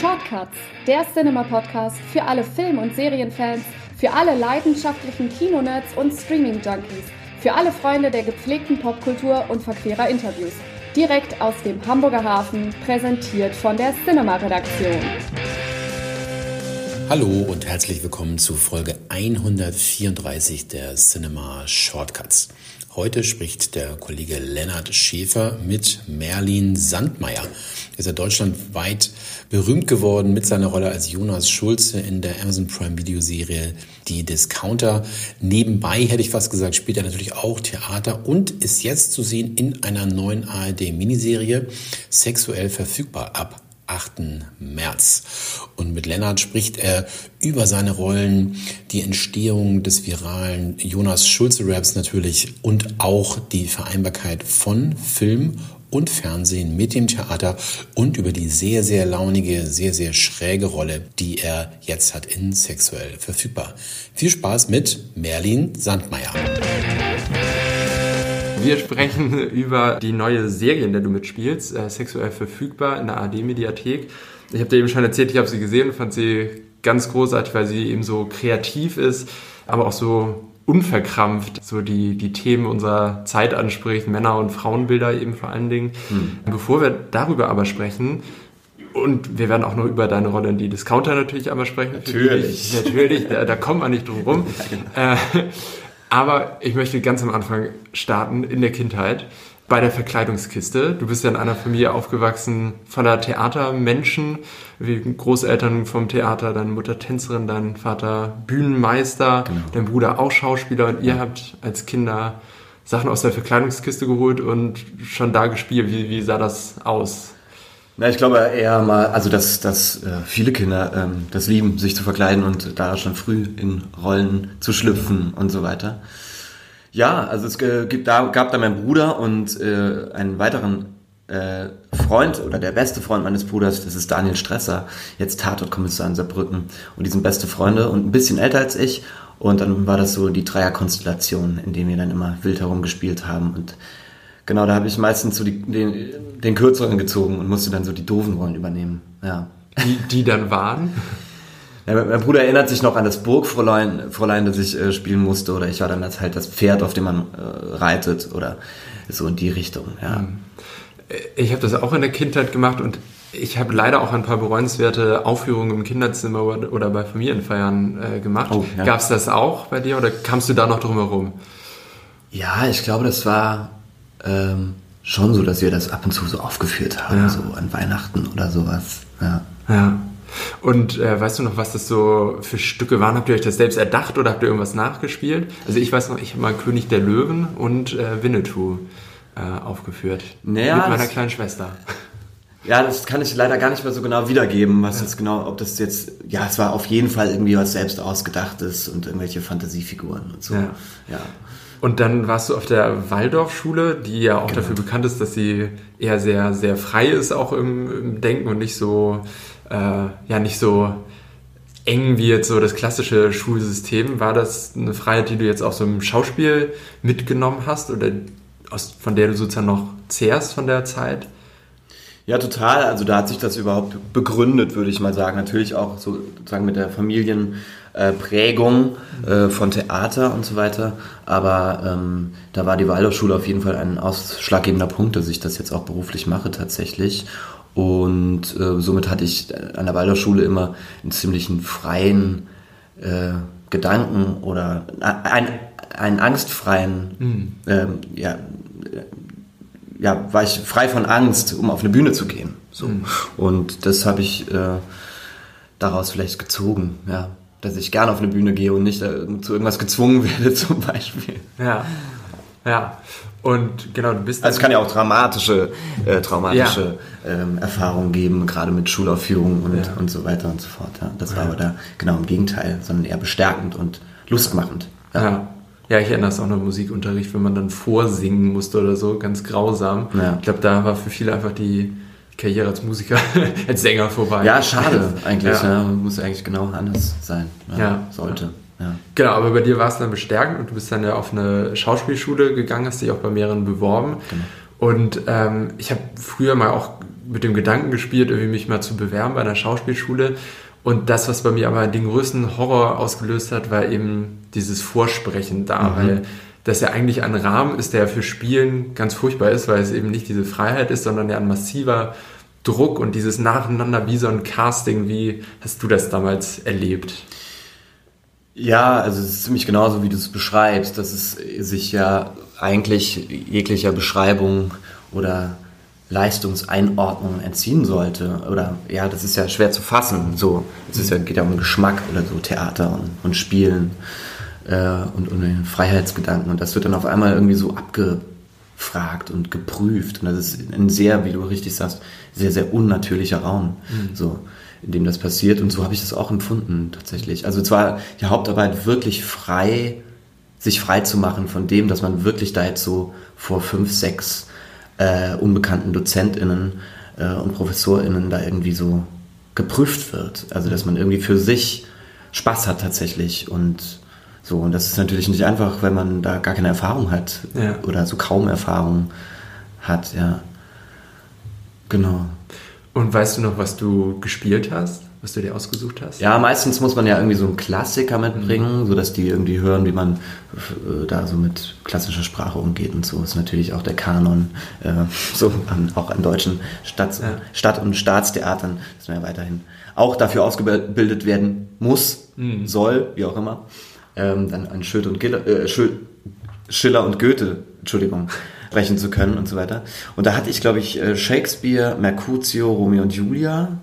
Shortcuts, der Cinema-Podcast für alle Film- und Serienfans, für alle leidenschaftlichen Kinonerds und Streaming-Junkies, für alle Freunde der gepflegten Popkultur und verquerer Interviews. Direkt aus dem Hamburger Hafen, präsentiert von der Cinema-Redaktion. Hallo und herzlich willkommen zu Folge 134 der Cinema Shortcuts. Heute spricht der Kollege Lennart Schäfer mit Merlin Sandmeier. Er ist ja deutschlandweit berühmt geworden mit seiner Rolle als Jonas Schulze in der Amazon Prime Videoserie Die Discounter. Nebenbei hätte ich fast gesagt, spielt er natürlich auch Theater und ist jetzt zu sehen in einer neuen ARD-Miniserie sexuell verfügbar ab 8. März. Und mit Lennart spricht er über seine Rollen, die Entstehung des viralen Jonas Schulze-Raps natürlich und auch die Vereinbarkeit von Film und Fernsehen mit dem Theater und über die sehr, sehr launige, sehr, sehr schräge Rolle, die er jetzt hat in Sexuell verfügbar. Viel Spaß mit Merlin Sandmeier. Wir sprechen über die neue Serie, in der du mitspielst, äh, sexuell verfügbar in der AD-Mediathek. Ich habe dir eben schon erzählt, ich habe sie gesehen und fand sie ganz großartig, weil sie eben so kreativ ist, aber auch so unverkrampft so die, die Themen unserer Zeit anspricht, Männer- und Frauenbilder eben vor allen Dingen. Hm. Bevor wir darüber aber sprechen, und wir werden auch noch über deine Rolle in die Discounter natürlich einmal sprechen. Natürlich. Natürlich, da, da kommt man nicht drum rum. Ja, genau. äh, aber ich möchte ganz am Anfang starten, in der Kindheit, bei der Verkleidungskiste. Du bist ja in einer Familie aufgewachsen voller Theatermenschen, wie Großeltern vom Theater, deine Mutter Tänzerin, dein Vater Bühnenmeister, genau. dein Bruder auch Schauspieler und ihr habt als Kinder Sachen aus der Verkleidungskiste geholt und schon da gespielt. Wie, wie sah das aus? Na, ich glaube eher mal, also dass, dass äh, viele Kinder ähm, das lieben, sich zu verkleiden und da schon früh in Rollen zu schlüpfen und so weiter. Ja, also es gibt, da, gab da meinen Bruder und äh, einen weiteren äh, Freund oder der beste Freund meines Bruders, das ist Daniel Stresser, jetzt Tatortkommissar in Saarbrücken. Und die sind beste Freunde und ein bisschen älter als ich. Und dann war das so die Dreierkonstellation, in dem wir dann immer wild herumgespielt haben. Und Genau, da habe ich meistens so die, den, den kürzeren gezogen und musste dann so die doofen Rollen übernehmen. Ja. Die, die dann waren? Ja, mein Bruder erinnert sich noch an das Burgfräulein, Fräulein, das ich äh, spielen musste, oder ich war dann als halt das Pferd, auf dem man äh, reitet, oder so in die Richtung. Ja. Hm. Ich habe das auch in der Kindheit gemacht und ich habe leider auch ein paar bereuenswerte Aufführungen im Kinderzimmer oder bei Familienfeiern äh, gemacht. Oh, ja. Gab es das auch bei dir oder kamst du da noch drum herum? Ja, ich glaube, das war ähm, schon so, dass wir das ab und zu so aufgeführt haben, ja. so an Weihnachten oder sowas. Ja. ja. Und äh, weißt du noch, was das so für Stücke waren? Habt ihr euch das selbst erdacht oder habt ihr irgendwas nachgespielt? Also ich weiß noch, ich habe mal König der Löwen und äh, Winnetou äh, aufgeführt. Naja, mit meiner kleinen Schwester. Ja, das kann ich leider gar nicht mehr so genau wiedergeben, was ja. jetzt genau, ob das jetzt, ja, es war auf jeden Fall irgendwie was selbst ausgedachtes und irgendwelche Fantasiefiguren und so. Ja. ja. Und dann warst du auf der Waldorfschule, die ja auch genau. dafür bekannt ist, dass sie eher sehr, sehr frei ist, auch im, im Denken und nicht so, äh, ja, nicht so eng wie jetzt so das klassische Schulsystem. War das eine Freiheit, die du jetzt auch so im Schauspiel mitgenommen hast oder aus, von der du sozusagen noch zehrst von der Zeit? Ja, total. Also da hat sich das überhaupt begründet, würde ich mal sagen. Natürlich auch sozusagen mit der Familienprägung äh, von Theater und so weiter. Aber ähm, da war die Waldorfschule auf jeden Fall ein ausschlaggebender Punkt, dass ich das jetzt auch beruflich mache tatsächlich. Und äh, somit hatte ich an der Waldorfschule immer einen ziemlichen freien äh, Gedanken oder einen, einen angstfreien mhm. ähm, ja, ja, war ich frei von Angst, um auf eine Bühne zu gehen. So. Mhm. Und das habe ich äh, daraus vielleicht gezogen, ja. Dass ich gerne auf eine Bühne gehe und nicht äh, zu irgendwas gezwungen werde, zum Beispiel. Ja. Ja. Und genau, du bist. Also es kann ja auch dramatische, äh, traumatische ja. ähm, Erfahrungen geben, gerade mit Schulaufführungen und, ja. und so weiter und so fort. Ja. Das war aber da genau im Gegenteil, sondern eher bestärkend und lustmachend. ja. Ja, ich erinnere es auch noch Musikunterricht, wenn man dann vorsingen musste oder so, ganz grausam. Ich glaube, da war für viele einfach die Karriere als Musiker, als Sänger vorbei. Ja, schade eigentlich. Ja. Ja, muss eigentlich genau anders sein. Ja, ja. Sollte. Ja. Genau, aber bei dir war es dann bestärkend und du bist dann ja auf eine Schauspielschule gegangen, hast dich auch bei mehreren beworben. Genau. Und ähm, ich habe früher mal auch mit dem Gedanken gespielt, irgendwie mich mal zu bewerben bei einer Schauspielschule. Und das, was bei mir aber den größten Horror ausgelöst hat, war eben dieses Vorsprechen da, mhm. weil das ja eigentlich ein Rahmen ist, der für Spielen ganz furchtbar ist, weil es eben nicht diese Freiheit ist, sondern ja ein massiver Druck und dieses Nacheinander wie so ein Casting. Wie hast du das damals erlebt? Ja, also es ist ziemlich genauso, wie du es beschreibst, dass es sich ja eigentlich jeglicher Beschreibung oder Leistungseinordnung entziehen sollte. Oder ja, das ist ja schwer zu fassen. So, es ist ja, geht ja um Geschmack oder so, Theater und, und Spielen und, und den Freiheitsgedanken. Und das wird dann auf einmal irgendwie so abgefragt und geprüft. Und das ist ein sehr, wie du richtig sagst, sehr, sehr unnatürlicher Raum. Mhm. So in dem das passiert. Und so habe ich das auch empfunden tatsächlich. Also zwar die Hauptarbeit wirklich frei, sich frei zu machen von dem, dass man wirklich da jetzt so vor fünf, sechs äh, unbekannten DozentInnen äh, und ProfessorInnen da irgendwie so geprüft wird. Also dass man irgendwie für sich Spaß hat tatsächlich und so. Und das ist natürlich nicht einfach, wenn man da gar keine Erfahrung hat ja. oder so kaum Erfahrung hat, ja. Genau. Und weißt du noch, was du gespielt hast? Was du dir ausgesucht hast? Ja, meistens muss man ja irgendwie so einen Klassiker mitbringen, mhm. sodass die irgendwie hören, wie man äh, da so mit klassischer Sprache umgeht und so. Ist natürlich auch der Kanon, äh, so an, auch an deutschen Stadt, ja. Stadt- und Staatstheatern, dass man ja weiterhin auch dafür ausgebildet werden muss, mhm. soll, wie auch immer. Ähm, dann an Schild und Giller, äh, Schiller und Goethe, Entschuldigung, sprechen zu können und so weiter. Und da hatte ich, glaube ich, äh, Shakespeare, Mercutio, Romeo und Julia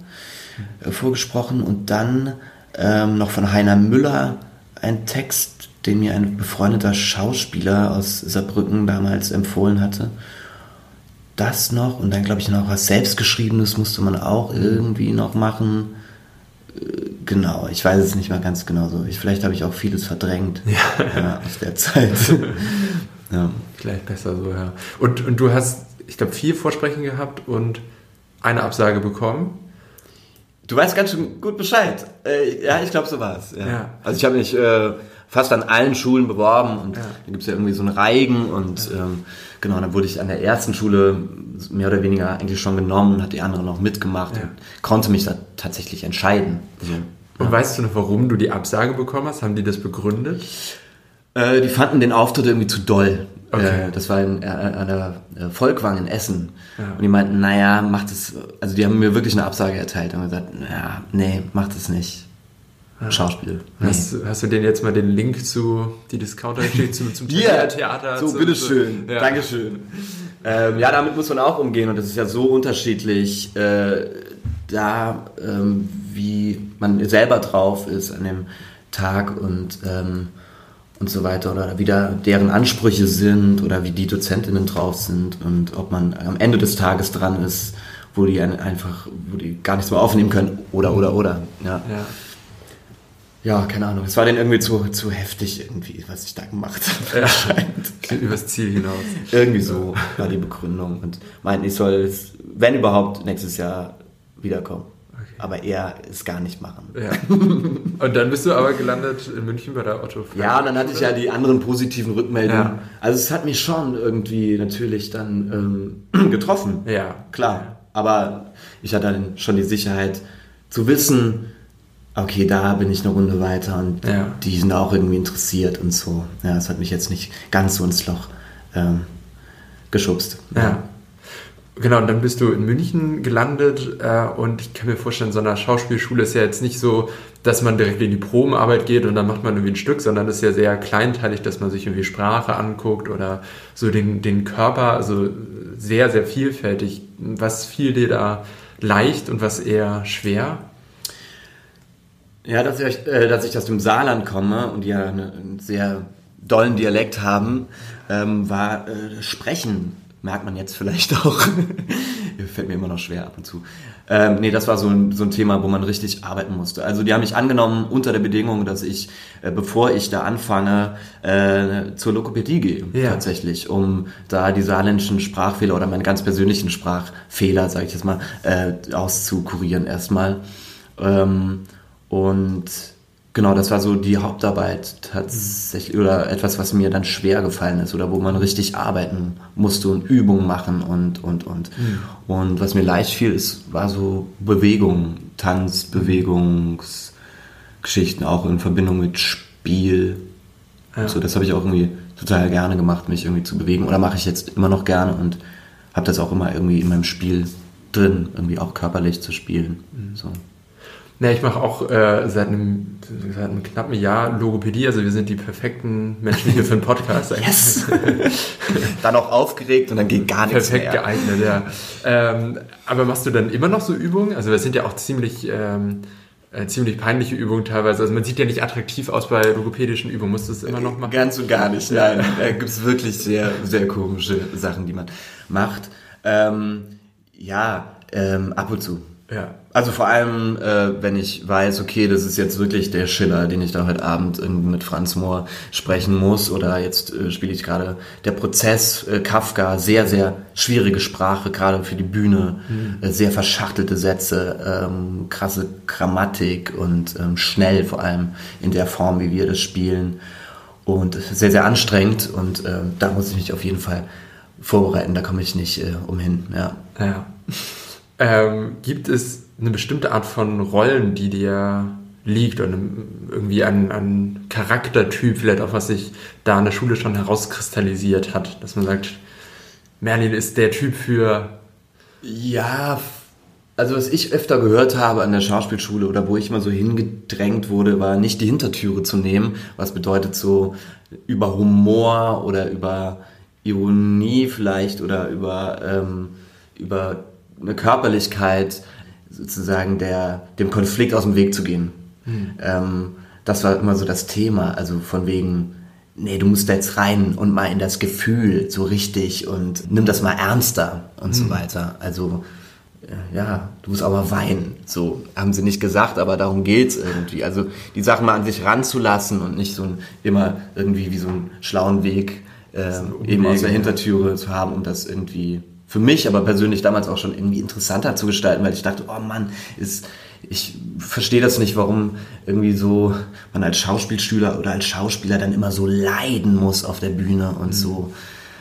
äh, vorgesprochen und dann ähm, noch von Heiner Müller ein Text, den mir ein befreundeter Schauspieler aus Saarbrücken damals empfohlen hatte. Das noch und dann glaube ich noch was selbstgeschriebenes musste man auch irgendwie noch machen. Genau, ich weiß es nicht mal ganz genau so. Ich, vielleicht habe ich auch vieles verdrängt ja. Ja, aus der Zeit. Ja. Vielleicht besser so, ja. Und, und du hast, ich glaube, vier Vorsprechen gehabt und eine Absage bekommen. Du weißt ganz schön gut Bescheid. Äh, ja, ich glaube, so war es. Ja. ja. Also ich habe mich äh, fast an allen Schulen beworben und ja. da gibt es ja irgendwie so einen Reigen und ja. ähm, genau, dann wurde ich an der ersten Schule mehr oder weniger eigentlich schon genommen und hat die anderen auch mitgemacht und konnte mich da tatsächlich entscheiden. Also, und weißt du noch, warum du die Absage bekommen hast? Haben die das begründet? Äh, die fanden den Auftritt irgendwie zu doll. Okay. Äh, das war in, äh, an der äh, Volkwang in Essen. Ja. Und die meinten, naja, macht es, also die haben mir wirklich eine Absage erteilt und gesagt, naja, nee, macht es nicht. Ja. Schauspiel. Nee. Hast, hast, du denen jetzt mal den Link zu die Discounter geschickt zum, zum yeah. Theater? So, bitteschön. Ja. Dankeschön. Ähm, ja, damit muss man auch umgehen und das ist ja so unterschiedlich, äh, da ähm, wie man selber drauf ist an dem Tag und ähm, und so weiter oder wie da deren Ansprüche sind oder wie die Dozentinnen drauf sind und ob man am Ende des Tages dran ist, wo die einfach, wo die gar nichts mehr aufnehmen können oder oder oder. Ja. ja. Ja, keine Ahnung. Es war denen irgendwie zu, zu heftig, irgendwie, was ich da gemacht habe. Ja, Geht übers Ziel hinaus. irgendwie so war die Begründung. Und meinten, ich soll, wenn überhaupt, nächstes Jahr wiederkommen aber er es gar nicht machen. Ja. Und dann bist du aber gelandet in München bei der Otto. Ja, und dann hatte ich ja die anderen positiven Rückmeldungen. Ja. Also es hat mich schon irgendwie natürlich dann ähm, getroffen. Ja. Klar. Aber ich hatte dann schon die Sicherheit zu wissen, okay, da bin ich eine Runde weiter und ja. die sind auch irgendwie interessiert und so. Ja, es hat mich jetzt nicht ganz so ins Loch ähm, geschubst. ja. ja. Genau, und dann bist du in München gelandet äh, und ich kann mir vorstellen, so eine Schauspielschule ist ja jetzt nicht so, dass man direkt in die Probenarbeit geht und dann macht man irgendwie ein Stück, sondern es ist ja sehr kleinteilig, dass man sich irgendwie Sprache anguckt oder so den, den Körper, also sehr, sehr vielfältig. Was fiel dir da leicht und was eher schwer? Ja, dass ich, äh, dass ich aus dem Saarland komme und die ja einen sehr dollen Dialekt haben, ähm, war äh, Sprechen merkt man jetzt vielleicht auch. Fällt mir immer noch schwer ab und zu. Ähm, nee, das war so ein, so ein Thema, wo man richtig arbeiten musste. Also die haben mich angenommen unter der Bedingung, dass ich, äh, bevor ich da anfange, äh, zur Lokopädie gehe, ja. tatsächlich, um da die saarländischen Sprachfehler oder meine ganz persönlichen Sprachfehler, sage ich jetzt mal, äh, auszukurieren erstmal. Ähm, und genau, das war so die Hauptarbeit tatsächlich oder etwas, was mir dann schwer gefallen ist oder wo man richtig arbeiten musste und Übungen machen und und und. Mhm. Und was mir leicht fiel, ist, war so Bewegung, Tanz, Bewegungsgeschichten auch in Verbindung mit Spiel. Ja. So, das habe ich auch irgendwie total gerne gemacht, mich irgendwie zu bewegen. Oder mache ich jetzt immer noch gerne und habe das auch immer irgendwie in meinem Spiel drin, irgendwie auch körperlich zu spielen. Mhm. So. Ne, ich mache auch äh, seit, einem, seit einem knappen Jahr Logopädie, also wir sind die perfekten Menschen hier für einen Podcast. yes! dann auch aufgeregt und dann geht gar nichts Perfekt mehr. geeignet, ja. Ähm, aber machst du dann immer noch so Übungen? Also das sind ja auch ziemlich... Ähm, äh, ziemlich peinliche Übungen teilweise. Also man sieht ja nicht attraktiv aus bei logopädischen Übungen. Musst du es immer noch machen? Ganz und gar nicht, nein. Da gibt es wirklich sehr, sehr komische Sachen, die man macht. Ähm, ja, ähm, ab und zu. Ja. Also vor allem, äh, wenn ich weiß, okay, das ist jetzt wirklich der Schiller, den ich da heute Abend mit Franz Mohr sprechen muss, oder jetzt äh, spiele ich gerade der Prozess, äh, Kafka, sehr, sehr schwierige Sprache, gerade für die Bühne, mhm. sehr verschachtelte Sätze, ähm, krasse Grammatik und ähm, schnell vor allem in der Form, wie wir das spielen. Und sehr, sehr anstrengend und äh, da muss ich mich auf jeden Fall vorbereiten, da komme ich nicht äh, umhin. Ja. ja. Ähm, gibt es eine bestimmte Art von Rollen, die dir liegt und irgendwie ein, ein Charaktertyp, vielleicht auch was sich da in der Schule schon herauskristallisiert hat, dass man sagt, Merlin ist der Typ für. Ja, also was ich öfter gehört habe an der Schauspielschule oder wo ich mal so hingedrängt wurde, war nicht die Hintertüre zu nehmen, was bedeutet so über Humor oder über Ironie vielleicht oder über, ähm, über eine Körperlichkeit sozusagen der, dem Konflikt aus dem Weg zu gehen. Mhm. Ähm, das war immer so das Thema, also von wegen, nee, du musst da jetzt rein und mal in das Gefühl so richtig und nimm das mal ernster und mhm. so hm. weiter. Also äh, ja, du musst aber weinen. So haben sie nicht gesagt, aber darum geht's irgendwie. Also die Sachen mal an sich ranzulassen und nicht so ein, immer irgendwie wie so einen schlauen Weg äh, eben aus der Hintertüre zu haben, um das irgendwie für mich aber persönlich damals auch schon irgendwie interessanter zu gestalten, weil ich dachte, oh Mann, ist, ich verstehe das nicht, warum irgendwie so man als Schauspielschüler oder als Schauspieler dann immer so leiden muss auf der Bühne und mhm. so.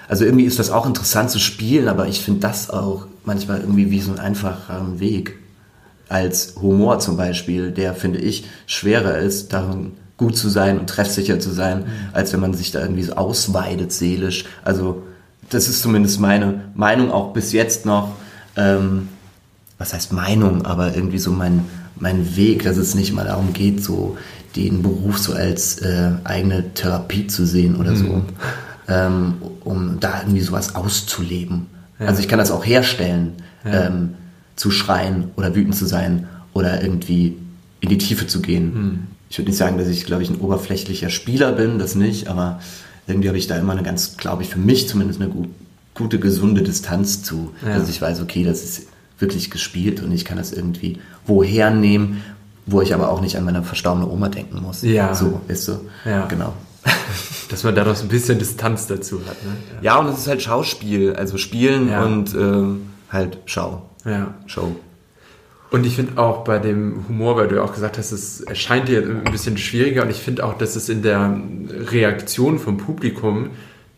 Also irgendwie ist das auch interessant zu spielen, aber ich finde das auch manchmal irgendwie wie so ein einfacher Weg als Humor zum Beispiel, der finde ich schwerer ist, darin gut zu sein und treffsicher zu sein, mhm. als wenn man sich da irgendwie so ausweidet seelisch. Also das ist zumindest meine Meinung auch bis jetzt noch. Ähm, was heißt Meinung, aber irgendwie so mein, mein Weg, dass es nicht mal darum geht, so den Beruf so als äh, eigene Therapie zu sehen oder mhm. so, ähm, um da irgendwie sowas auszuleben. Ja. Also ich kann das auch herstellen, ja. ähm, zu schreien oder wütend zu sein oder irgendwie in die Tiefe zu gehen. Mhm. Ich würde nicht sagen, dass ich, glaube ich, ein oberflächlicher Spieler bin, das nicht, aber irgendwie habe ich da immer eine ganz, glaube ich, für mich zumindest eine gut, gute, gesunde Distanz zu. Ja. Also ich weiß, okay, das ist wirklich gespielt und ich kann das irgendwie woher nehmen, wo ich aber auch nicht an meine verstorbene Oma denken muss. Ja. So, ist so. Ja. Genau. Dass man dadurch ein bisschen Distanz dazu hat. Ne? Ja. ja, und es ist halt Schauspiel, also Spielen ja. und äh, halt Schau. Ja. Show. Und ich finde auch bei dem Humor, weil du ja auch gesagt hast, es erscheint dir ein bisschen schwieriger und ich finde auch, dass es in der Reaktion vom Publikum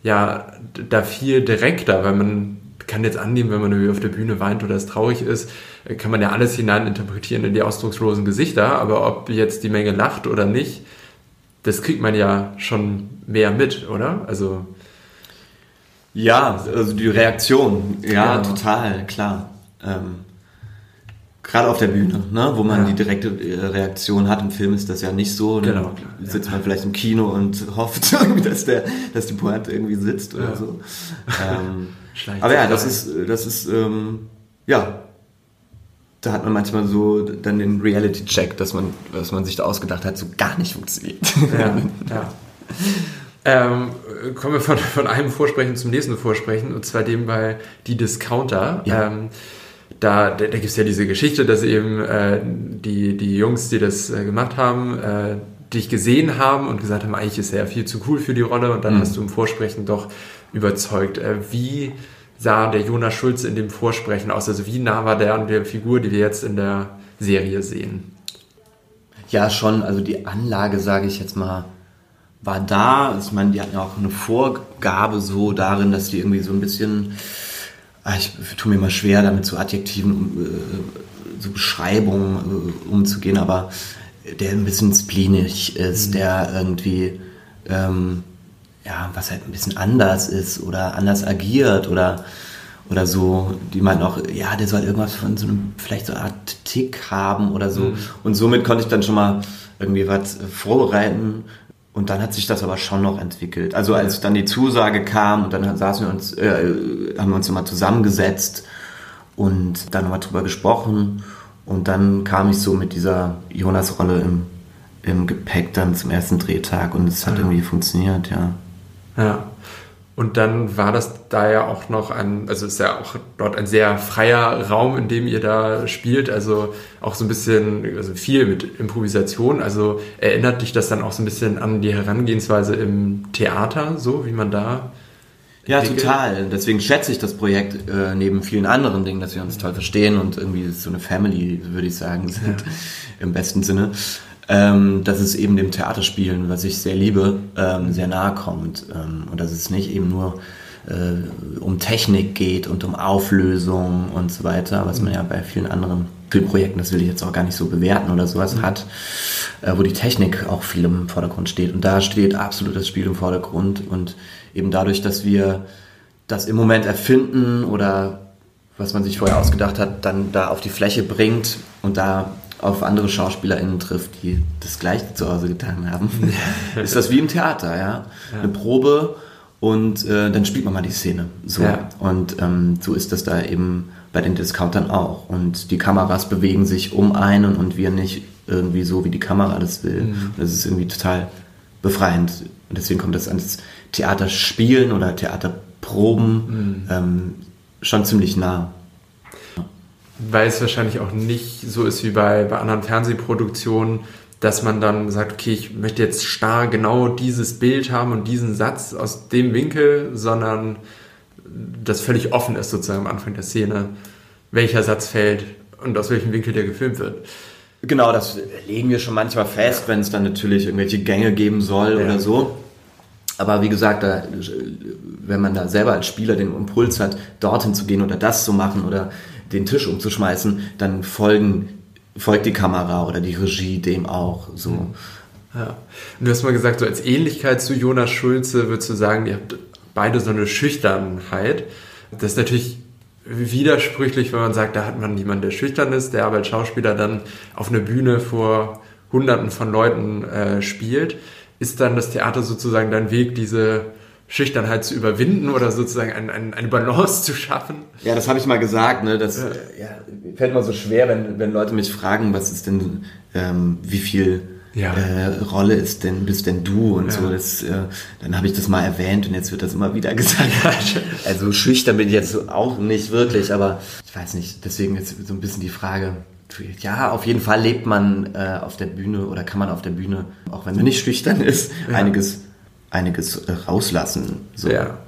ja da viel direkter, weil man kann jetzt annehmen, wenn man auf der Bühne weint oder es traurig ist, kann man ja alles hineininterpretieren in die ausdruckslosen Gesichter, aber ob jetzt die Menge lacht oder nicht, das kriegt man ja schon mehr mit, oder? Also ja, also die Reaktion, ja, genau. total, klar. Ähm, Gerade auf der Bühne, ne? wo man ja. die direkte äh, Reaktion hat. Im Film ist das ja nicht so. Dann genau, sitzt man vielleicht im Kino und hofft, dass, der, dass die Pointe irgendwie sitzt oder ja. so. Ähm, aber ja, das ist, das ist, ähm, ja, da hat man manchmal so dann den Reality-Check, dass man, was man sich da ausgedacht hat, so gar nicht funktioniert. Ja, ja. Ähm, kommen wir von, von einem Vorsprechen zum nächsten Vorsprechen, und zwar dem bei Die Discounter. Ja. Ähm, da, da, da gibt es ja diese Geschichte, dass eben äh, die, die Jungs, die das äh, gemacht haben, äh, dich gesehen haben und gesagt haben, eigentlich ist er ja viel zu cool für die Rolle und dann mhm. hast du im Vorsprechen doch überzeugt. Äh, wie sah der Jonas Schulze in dem Vorsprechen aus? Also wie nah war der an der Figur, die wir jetzt in der Serie sehen? Ja, schon. Also die Anlage, sage ich jetzt mal, war da. Ich meine, die hatten ja auch eine Vorgabe so darin, dass die irgendwie so ein bisschen, ich tue mir mal schwer, damit zu Adjektiven, äh, so Beschreibungen äh, umzugehen, aber der ein bisschen spleenig ist, mhm. der irgendwie, ähm, ja, was halt ein bisschen anders ist oder anders agiert oder oder so, die meinten auch, ja, der soll irgendwas von so einem, vielleicht so eine Art Tick haben oder so. Mhm. Und somit konnte ich dann schon mal irgendwie was vorbereiten. Und dann hat sich das aber schon noch entwickelt. Also als dann die Zusage kam und dann saßen wir uns, äh, haben wir uns immer zusammengesetzt und dann nochmal drüber gesprochen. Und dann kam ich so mit dieser Jonas-Rolle im, im Gepäck dann zum ersten Drehtag und es hat ja. irgendwie funktioniert, ja. Ja. Und dann war das da ja auch noch ein, also ist ja auch dort ein sehr freier Raum, in dem ihr da spielt, also auch so ein bisschen, also viel mit Improvisation. Also erinnert dich das dann auch so ein bisschen an die Herangehensweise im Theater, so wie man da. Ja, entwickelt? total. Deswegen schätze ich das Projekt äh, neben vielen anderen Dingen, dass wir uns toll verstehen und irgendwie so eine Family, würde ich sagen, sind ja. im besten Sinne ähm, dass es eben dem Theaterspielen, was ich sehr liebe, ähm, sehr nahe kommt. Ähm, und dass es nicht eben nur äh, um Technik geht und um Auflösung und so weiter, was man ja bei vielen anderen Filmprojekten, das will ich jetzt auch gar nicht so bewerten oder sowas, mhm. hat, äh, wo die Technik auch viel im Vordergrund steht. Und da steht absolut das Spiel im Vordergrund. Und eben dadurch, dass wir das im Moment erfinden oder was man sich vorher ausgedacht hat, dann da auf die Fläche bringt und da auf andere SchauspielerInnen trifft, die das Gleiche zu Hause getan haben, ist das wie im Theater, ja. ja. Eine Probe und äh, dann spielt man mal die Szene. So. Ja. Und ähm, so ist das da eben bei den Discountern auch. Und die Kameras bewegen sich um einen und wir nicht irgendwie so, wie die Kamera das will. Mhm. Das ist irgendwie total befreiend. Und deswegen kommt das ans Theaterspielen oder Theaterproben mhm. ähm, schon ziemlich nah weil es wahrscheinlich auch nicht so ist wie bei, bei anderen Fernsehproduktionen, dass man dann sagt, okay, ich möchte jetzt starr genau dieses Bild haben und diesen Satz aus dem Winkel, sondern das völlig offen ist sozusagen am Anfang der Szene, welcher Satz fällt und aus welchem Winkel der gefilmt wird. Genau, das legen wir schon manchmal fest, ja. wenn es dann natürlich irgendwelche Gänge geben soll ja. oder so. Aber wie gesagt, da, wenn man da selber als Spieler den Impuls hat, dorthin zu gehen oder das zu machen oder den Tisch umzuschmeißen, dann folgen, folgt die Kamera oder die Regie dem auch. So. Ja. Und du hast mal gesagt, so als Ähnlichkeit zu Jonas Schulze würdest du sagen, ihr habt beide so eine Schüchternheit. Das ist natürlich widersprüchlich, wenn man sagt, da hat man jemanden, der schüchtern ist, der aber als Schauspieler dann auf einer Bühne vor Hunderten von Leuten äh, spielt. Ist dann das Theater sozusagen dein Weg, diese Schüchternheit zu überwinden oder sozusagen ein, ein, eine Balance zu schaffen. Ja, das habe ich mal gesagt. Ne? Das ja. Ja, fällt mir so schwer, wenn, wenn Leute mich fragen, was ist denn, ähm, wie viel ja. äh, Rolle ist denn, bist denn du und so. Das, äh, dann habe ich das mal erwähnt und jetzt wird das immer wieder gesagt. also schüchtern bin ich jetzt auch nicht wirklich, aber ich weiß nicht. Deswegen ist so ein bisschen die Frage. Ja, auf jeden Fall lebt man äh, auf der Bühne oder kann man auf der Bühne, auch wenn man nicht schüchtern ist, einiges einiges äh, rauslassen. So. Ja.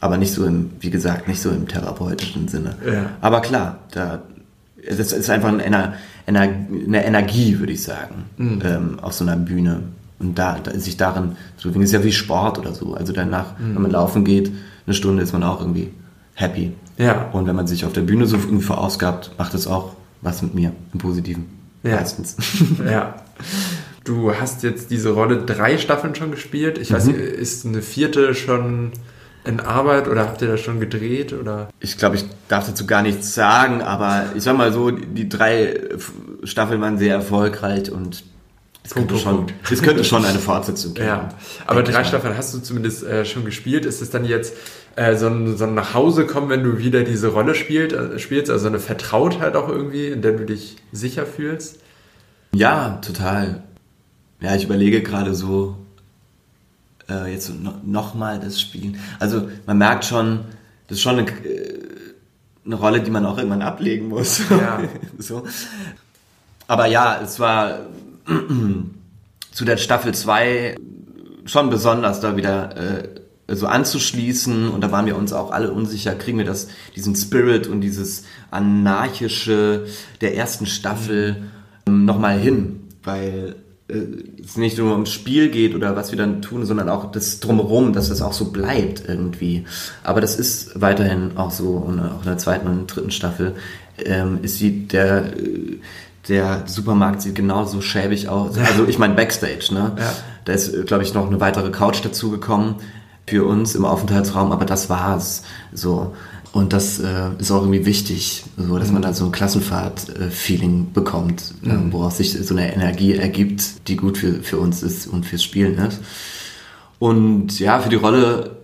Aber nicht so im, wie gesagt, nicht so im therapeutischen Sinne. Ja. Aber klar, da, das ist einfach eine, eine Energie, würde ich sagen, mhm. ähm, auf so einer Bühne. Und da, da sich darin, so ist ja wie Sport oder so. Also danach, mhm. wenn man laufen geht, eine Stunde ist man auch irgendwie happy. Ja. Und wenn man sich auf der Bühne so irgendwie verausgabt, macht es auch was mit mir im Positiven. Ja. Meistens. Ja. Du hast jetzt diese Rolle drei Staffeln schon gespielt. Ich mhm. weiß nicht, ist eine vierte schon in Arbeit oder habt ihr das schon gedreht? Oder? Ich glaube, ich darf dazu gar nichts sagen, aber ich sag mal so, die drei Staffeln waren sehr erfolgreich und es könnte, schon, es könnte schon eine Fortsetzung geben. Ja, aber drei Staffeln hast du zumindest äh, schon gespielt. Ist es dann jetzt äh, so, ein, so ein nach Hause kommen, wenn du wieder diese Rolle spielt, äh, spielst, also eine Vertrautheit auch irgendwie, in der du dich sicher fühlst? Ja, total. Ja, ich überlege gerade so, äh, jetzt no, nochmal das Spielen. Also man merkt schon, das ist schon eine, äh, eine Rolle, die man auch irgendwann ablegen muss. Ja. so. Aber ja, es war zu der Staffel 2 schon besonders, da wieder äh, so anzuschließen und da waren wir uns auch alle unsicher, kriegen wir das, diesen Spirit und dieses anarchische der ersten Staffel ähm, nochmal hin weil es nicht nur ums Spiel geht oder was wir dann tun, sondern auch das drumherum, dass das auch so bleibt irgendwie. Aber das ist weiterhin auch so, und auch in der zweiten und dritten Staffel ähm, ist sie der, äh, der Supermarkt sieht genauso schäbig aus. Also ich meine Backstage, ne? Ja. Da ist, glaube ich, noch eine weitere Couch dazugekommen für uns im Aufenthaltsraum, aber das war's. So. Und das äh, ist auch irgendwie wichtig, so dass man da so ein Klassenfahrt-Feeling bekommt, äh, woraus sich so eine Energie ergibt, die gut für, für uns ist und fürs Spielen ist. Und ja, für die Rolle,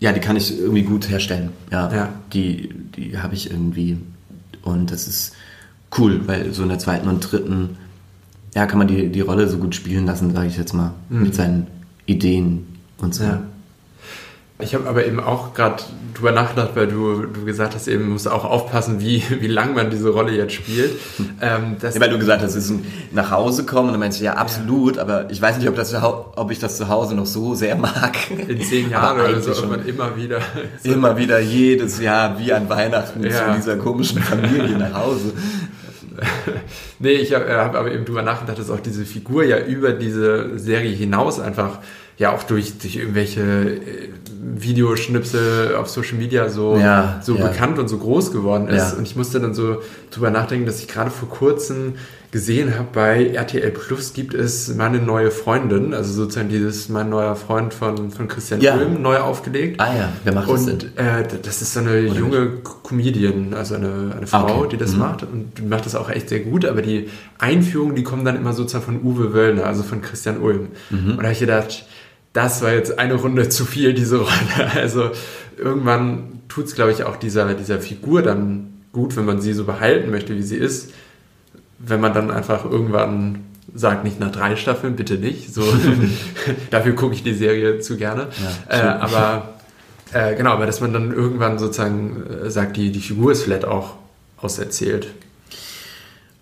ja, die kann ich irgendwie gut herstellen. Ja, Ja. die, die habe ich irgendwie. Und das ist cool, weil so in der zweiten und dritten, ja, kann man die, die Rolle so gut spielen lassen, sage ich jetzt mal, mit seinen Ideen und so. Ja. Ich habe aber eben auch gerade drüber nachgedacht, weil du, du gesagt hast, eben muss auch aufpassen, wie, wie lang man diese Rolle jetzt spielt. Ähm, Ja, weil du gesagt hast, es ist ein nach Hause kommen und dann meinst du, ja, absolut, aber ich weiß nicht, ob, das, ob ich das zu Hause noch so sehr mag. in zehn Jahren oder so schon. irgendwann immer wieder. Immer wieder jedes Jahr, wie an Weihnachten, Ja. zu dieser komischen Familie nach Hause. Nee, ich habe hab aber eben drüber nachgedacht, dass auch diese Figur ja über diese Serie hinaus einfach ja auch durch, durch irgendwelche äh, Videoschnipsel auf Social Media so, Ja, so ja. bekannt und so groß geworden ist. Ja. Und ich musste dann so drüber nachdenken, dass ich gerade vor kurzem gesehen habe, bei RTL Plus gibt es meine neue Freundin, also sozusagen dieses mein neuer Freund von, von Christian Ja. Ulm, neu aufgelegt. Ah ja, wer macht das denn? Und äh, das ist so eine junge Comedian, also eine, eine Frau, Okay. die das Mhm. macht und die macht das auch echt sehr gut, aber die Einführungen, die kommen dann immer sozusagen von Uwe Wöllner, also von Christian Ulm. Mhm. Und da habe ich gedacht, das war jetzt eine Runde zu viel, diese Rolle. Also irgendwann tut es, glaube ich, auch dieser, dieser Figur dann gut, wenn man sie so behalten möchte, wie sie ist, wenn man dann einfach irgendwann sagt, nicht nach drei Staffeln, bitte nicht. So, dafür gucke ich die Serie zu gerne. Ja, äh, aber äh, genau, aber dass man dann irgendwann sozusagen äh, sagt, die, die Figur ist vielleicht auch auserzählt.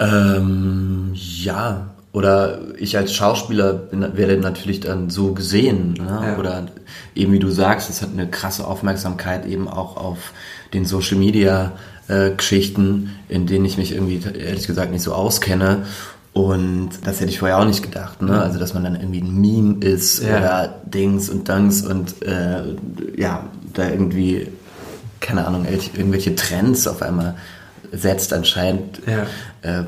Ähm, ja, oder ich als Schauspieler bin, werde natürlich dann so gesehen. Ne? Ja. Oder eben wie du sagst, es hat eine krasse Aufmerksamkeit eben auch auf den Social Media äh, Geschichten, in denen ich mich irgendwie ehrlich gesagt nicht so auskenne. Und das hätte ich vorher auch nicht gedacht, ne? Also dass man dann irgendwie ein Meme ist Ja. oder Dings und Danks und äh, ja, da irgendwie, keine Ahnung, irgendwelche- irgendwelche Trends auf einmal setzt anscheinend, Ja. äh,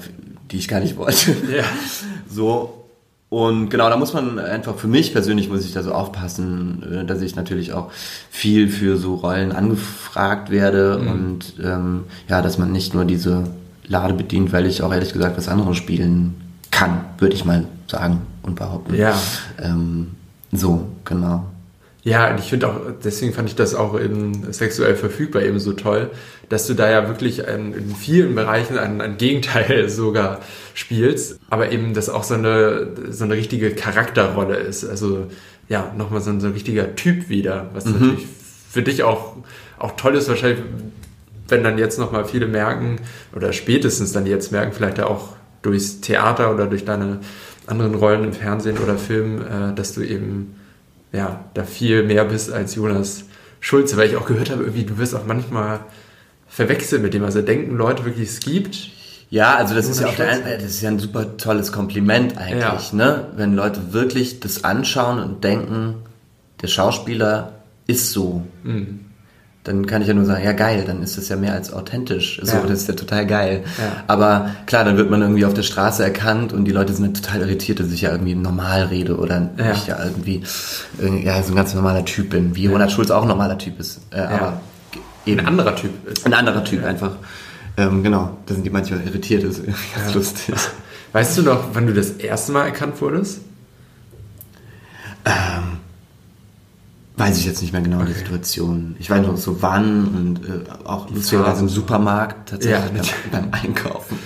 die ich gar nicht wollte. Ja. So. Und genau, da muss man einfach, für mich persönlich muss ich da so aufpassen, äh, dass ich natürlich auch viel für so Rollen angefragt werde Mhm. und ähm, ja, dass man nicht nur diese Lade bedient, weil ich auch ehrlich gesagt was anderes spielen kann, würde ich mal sagen und behaupten. Ja. Ähm, so, genau. Ja, und ich finde auch, deswegen fand ich das auch in sexuell verfügbar eben so toll, dass du da ja wirklich ein, in vielen Bereichen ein, ein Gegenteil sogar spielst, aber eben das auch so eine, so eine richtige Charakterrolle ist. Also ja, nochmal so ein, so ein richtiger Typ wieder, was natürlich für dich auch, auch toll ist, wahrscheinlich, wenn dann jetzt nochmal viele merken, oder spätestens dann jetzt merken, vielleicht auch durchs Theater oder durch deine anderen Rollen im Fernsehen oder Film, äh, dass du eben ja, da viel mehr bist als Jonas Schulze, weil ich auch gehört habe, irgendwie, du wirst auch manchmal verwechselt mit dem. Also denken Leute wirklich, es gibt. Ja, also das ist ja, Jonas auf der das ist ja ein super tolles Kompliment eigentlich, ne? Wenn Leute wirklich das anschauen und denken, der Schauspieler ist so, Mhm. Dann kann ich ja nur sagen, ja geil, dann ist das ja mehr als authentisch. So, Ja. das ist ja total geil. Ja. Aber klar, dann wird man irgendwie auf der Straße erkannt und die Leute sind dann total irritiert, dass ich ja irgendwie normal rede oder Ja. ich ja irgendwie äh, ja, so ein ganz normaler Typ bin, wie Ronald Schulz auch ein normaler Typ ist. Äh, Aber eben Ein anderer Typ ist. ein anderer Typ einfach. Ähm, genau, da sind die manchmal irritiert, das ist ganz lustig. Weißt du noch, wann du das erste Mal erkannt wurdest? Ähm, weiß ich jetzt nicht mehr genau die Situation. Ich weiß noch so wann und äh, auch lustigerweise im. Supermarkt tatsächlich Ja, beim, natürlich. beim Einkaufen.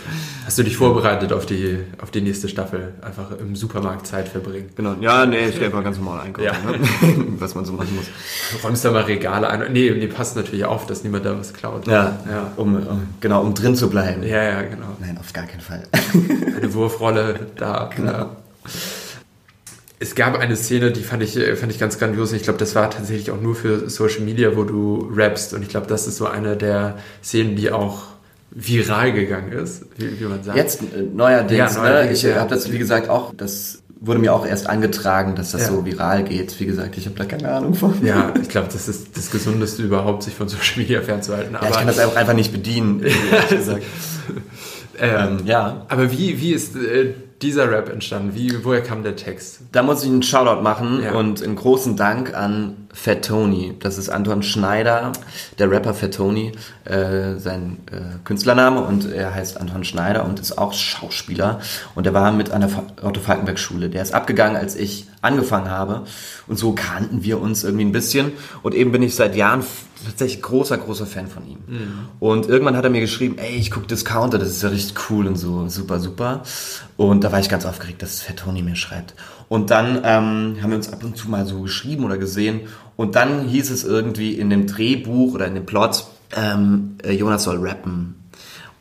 Hast du dich vorbereitet auf die, auf die nächste Staffel? Einfach im Supermarkt Zeit verbringen. Genau, ja, nee, ich gehe einfach ganz normal einkaufen, Ja. ne? was man so machen muss. Räumst da mal Regale ein. Nee, nee, passt natürlich auf, dass niemand da was klaut. Ja, Ja, Um, um, genau, um drin zu bleiben. ja, ja genau. Nein, auf gar keinen Fall. eine Wurfrolle da. Ja. Es gab eine Szene, die fand ich, äh, fand ich ganz grandios. Und ich glaube, das war tatsächlich auch nur für Social Media, wo du rappst. Und ich glaube, das ist so eine der Szenen, die auch viral gegangen ist, wie, wie man sagt. Jetzt äh, neuerdings, Ja, ne? neuerdings, Ich ja. habe das, wie gesagt, auch, das wurde mir auch erst angetragen, dass das Ja. so viral geht. Wie gesagt, ich habe da keine Ahnung von. Ja, ich glaube, das ist das Gesundeste überhaupt, sich von Social Media fernzuhalten. Ja, ich kann das auch einfach nicht bedienen. ehrlich gesagt. ähm, ja. Aber wie, wie ist äh, dieser Rap entstanden? Wie, woher kam der Text? Da muss ich einen Shoutout machen Ja. und einen großen Dank an Fat Tony. Das ist Anton Schneider, der Rapper Fat Tony, äh, sein äh, Künstlername und er heißt Anton Schneider und ist auch Schauspieler und er war mit an der Otto Falkenberg Schule. Der ist abgegangen, als ich angefangen habe und so kannten wir uns irgendwie ein bisschen und eben bin ich seit Jahren tatsächlich großer, großer Fan von ihm. Und irgendwann hat er mir geschrieben, ey, ich gucke Discounter, das ist ja richtig cool und so, super, super. Und da war ich ganz aufgeregt, dass Fat Tony mir schreibt. Und dann ähm, haben wir uns ab und zu mal so geschrieben oder gesehen. Und dann hieß es irgendwie in dem Drehbuch oder in dem Plot, ähm, äh, Jonas soll rappen.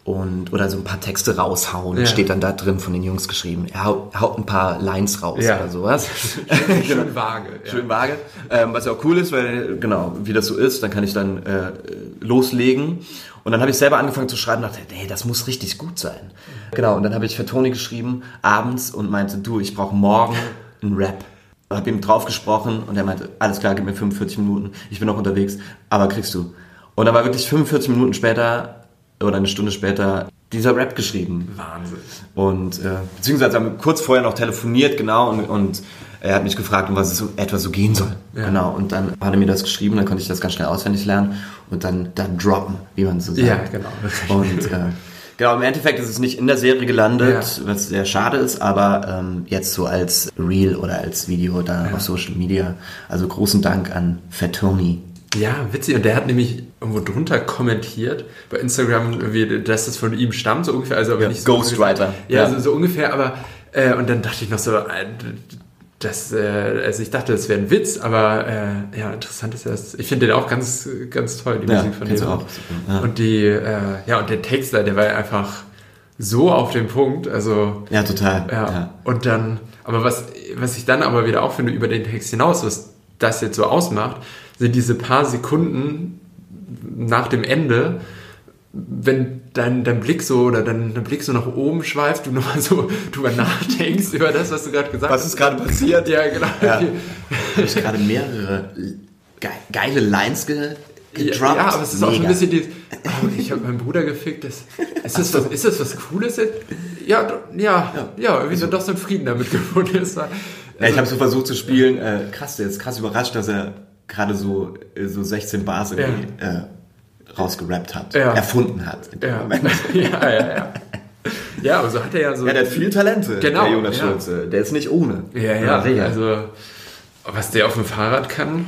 Und, oder so ein paar Texte raushauen, Ja. steht dann da drin von den Jungs geschrieben. Er haut, haut ein paar Lines raus Ja. oder sowas. Schön vage. Ja. Schön vage. Ähm, was ja auch cool ist, weil, genau, wie das so ist, dann kann ich dann äh, loslegen. Und dann habe ich selber angefangen zu schreiben und dachte, nee, das muss richtig gut sein. Genau, und dann habe ich für Toni geschrieben, abends, und meinte, du, ich brauche morgen einen Rap. Habe ihm drauf gesprochen und er meinte, alles klar, gib mir 45 Minuten, ich bin noch unterwegs, aber kriegst du. Und dann war wirklich 45 Minuten später oder eine Stunde später dieser Rap geschrieben. Wahnsinn. Und äh, beziehungsweise haben wir kurz vorher noch telefoniert, genau, und, und er hat mich gefragt, um was es so, etwa so gehen soll. Ja. Genau. Und dann hat er mir das geschrieben, dann konnte ich das ganz schnell auswendig lernen und dann, dann droppen, wie man so sagt. Ja, genau. Und äh, genau, im Endeffekt ist es nicht in der Serie gelandet, Ja. was sehr schade ist, aber ähm, jetzt so als Reel oder als Video da auf Social Media. Also großen Dank an Fat Tony. Ja, witzig. Und der hat nämlich irgendwo drunter kommentiert bei Instagram, dass das von ihm stammt, so ungefähr. Also aber Ja, nicht so Ghostwriter. Ja, Ja. So, so ungefähr. Aber äh, und dann dachte ich noch so, äh, das, äh, also ich dachte, das wäre ein Witz, aber äh, ja, interessant ist das. Ich finde den auch ganz, ganz toll, die Ja, Musik von dem. auch, ja. Und die, äh, ja, und der Texter, der war einfach so auf dem Punkt. Also Ja, total. ja. ja. Und dann, aber was, was ich dann aber wieder auch finde über den Text hinaus, was das jetzt so ausmacht, sind diese paar Sekunden nach dem Ende, wenn dein, dein Blick so oder dein, dein Blick so nach oben schweift, du nochmal so drüber nachdenkst über das, was du gerade gesagt Was ist gerade passiert? Ja, genau. Ja. habe ich gerade mehrere ge geile Lines ge gedroppt. Ja, aber es ist auch schon ein Mega. bisschen die. Oh, ich habe meinen Bruder gefickt. Das, ist, das was, ist das was Cooles jetzt? Ja, do- ja, ja, irgendwie so doch so ein Frieden damit gefunden ist. Ja, ich habe so versucht zu spielen. Äh, krass, der ist krass überrascht, dass er gerade so, äh, so 16 Bars irgendwie äh, rausgerappt hat, Ja. erfunden hat. in dem Ja, Moment. ja, ja, ja. Ja, aber so hat er ja so. Ja, der hat viel Talente, Genau, der Jonas ja. Schulze. Der ist nicht ohne. Ja, ja, sicher. also was der auf dem Fahrrad kann.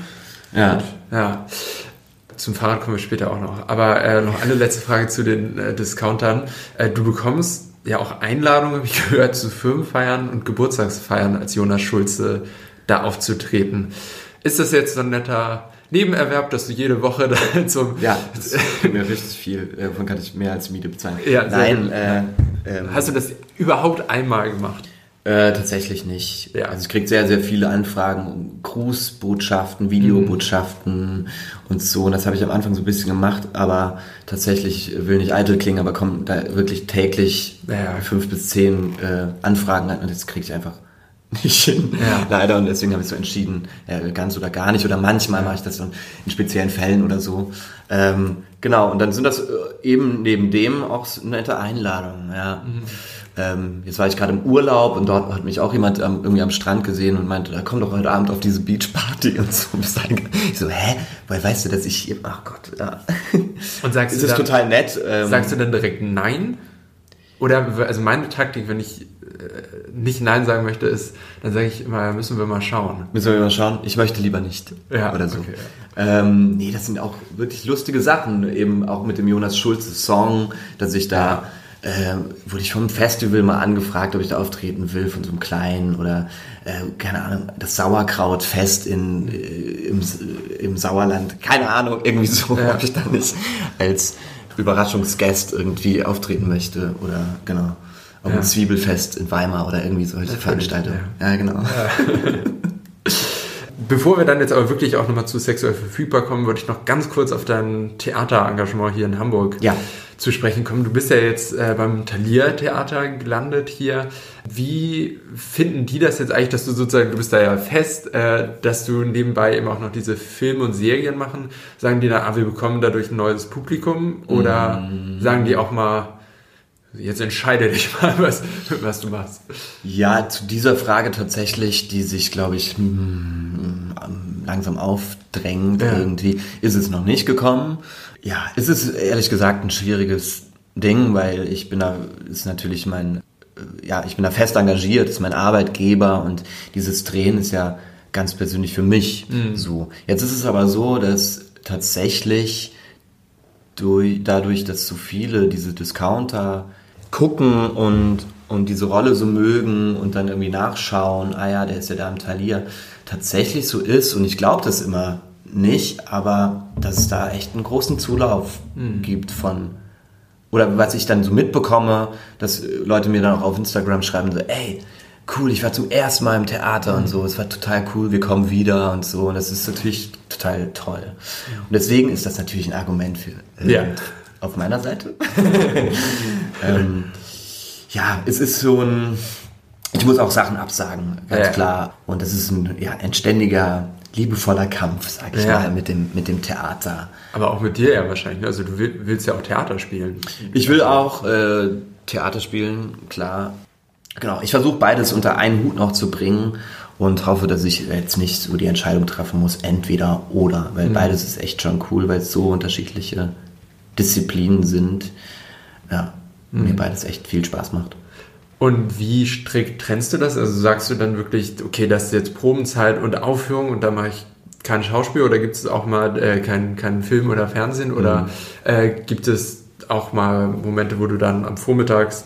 ja. Ja. Zum Fahrrad kommen wir später auch noch. Aber äh, noch eine letzte Frage zu den äh, Discountern. Äh, du bekommst ja auch Einladungen, habe ich gehört, zu Firmenfeiern und Geburtstagsfeiern als Jonas Schulze da aufzutreten. Ist das jetzt so ein netter Nebenerwerb, dass du jede Woche da zum... Ja, das gibt mir richtig viel. Davon kann ich mehr als Miete bezahlen. Ja, Nein, äh, ähm, Hast du das überhaupt einmal gemacht? Äh, tatsächlich nicht. Ja. Also ich kriege sehr, sehr viele Anfragen, um Grußbotschaften, Videobotschaften und so. Und das habe ich am Anfang so ein bisschen gemacht, aber tatsächlich will nicht eitel klingen, aber kommen da wirklich täglich Ja. fünf bis zehn äh, Anfragen an und jetzt kriege ich einfach nicht hin. Ja. Leider. Und deswegen habe ich so entschieden, ja, ganz oder gar nicht. Oder manchmal mache ich das dann in speziellen Fällen oder so. Ähm, genau, und dann sind das äh, eben neben dem auch nette Einladungen, ja. Ähm, jetzt war ich gerade im Urlaub und dort hat mich auch jemand ähm, irgendwie am Strand gesehen und meinte, da komm doch heute Abend auf diese Beachparty und so. Ich so, hä? Woher weißt du, dass ich hier, ach Gott, ja. Und sagst Es du ist dann, total nett. Ähm, Sagst du dann direkt Nein? Oder, also meine Taktik, wenn ich äh, nicht Nein sagen möchte, ist, dann sage ich immer, müssen wir mal schauen. Müssen wir mal schauen. Ich möchte lieber nicht. Ja, Oder so. okay, ähm, nee, das sind auch wirklich lustige Sachen. Eben auch mit dem Jonas Schulze Song, dass ich da, ähm, wurde ich vom Festival mal angefragt, ob ich da auftreten will, von so einem kleinen oder, äh, keine Ahnung, das Sauerkrautfest in, äh, im, im Sauerland. Keine Ahnung, irgendwie so, Ja. ob ich da nicht als Überraschungsgast irgendwie auftreten möchte oder, genau. Auf Ja. ein Zwiebelfest in Weimar oder irgendwie solche Veranstaltungen. Ja, genau. Bevor wir dann jetzt aber wirklich auch nochmal zu sexuell verfügbar kommen, würde ich noch ganz kurz auf dein Theaterengagement hier in Hamburg Ja. zu sprechen kommen. Du bist ja jetzt äh, beim Thalia Theater gelandet hier. Wie finden die das jetzt eigentlich, dass du sozusagen, du bist da ja fest, äh, dass du nebenbei eben auch noch diese Filme und Serien machen? Sagen die dann, ah, wir bekommen dadurch ein neues Publikum? Oder mm. sagen die auch mal, Jetzt entscheide dich mal, was, was du machst. Ja, zu dieser Frage tatsächlich, die sich, glaube ich, hm, langsam aufdrängt ja. irgendwie, ist es noch nicht gekommen. Ja, es ist ehrlich gesagt ein schwieriges Ding, weil ich bin da, ist natürlich mein, ja, ich bin da fest engagiert, ist mein Arbeitgeber und dieses Drehen ist ja ganz persönlich für mich mhm. so. Jetzt ist es aber so, dass tatsächlich durch, dadurch, dass so viele diese Discounter gucken und, und diese Rolle so mögen und dann irgendwie nachschauen, ah ja, der ist ja da im Talier, tatsächlich so ist. Und ich glaube das immer nicht, aber dass es da echt einen großen Zulauf mhm. gibt von, oder was ich dann so mitbekomme, dass Leute mir dann auch auf Instagram schreiben, so, ey, cool, ich war zum ersten Mal im Theater mhm. und so, es war total cool, wir kommen wieder und so. Und das ist natürlich total toll. Und deswegen ist das natürlich ein Argument für ja. auf meiner Seite. ähm, ja, es ist so ein. Ich muss auch Sachen absagen, ganz ja. klar. Und das ist ein, ja, ein ständiger, liebevoller Kampf, sag ich ja. mal, mit dem, mit dem Theater. Aber auch mit dir ja wahrscheinlich. Also du willst ja auch Theater spielen. Ich will auch äh, Theater spielen, klar. Genau, ich versuche beides unter einen Hut noch zu bringen und hoffe, dass ich jetzt nicht so die Entscheidung treffen muss, entweder oder, weil mhm. beides ist echt schon cool, weil es so unterschiedliche Disziplinen sind. Ja, mhm. mir beides echt viel Spaß macht. Und wie strikt trennst du das? Also sagst du dann wirklich, okay, das ist jetzt Probenzeit und Aufführung und da mache ich kein Schauspiel oder gibt es auch mal äh, keinen kein Film oder Fernsehen oder mhm. äh, gibt es auch mal Momente, wo du dann am Vormittags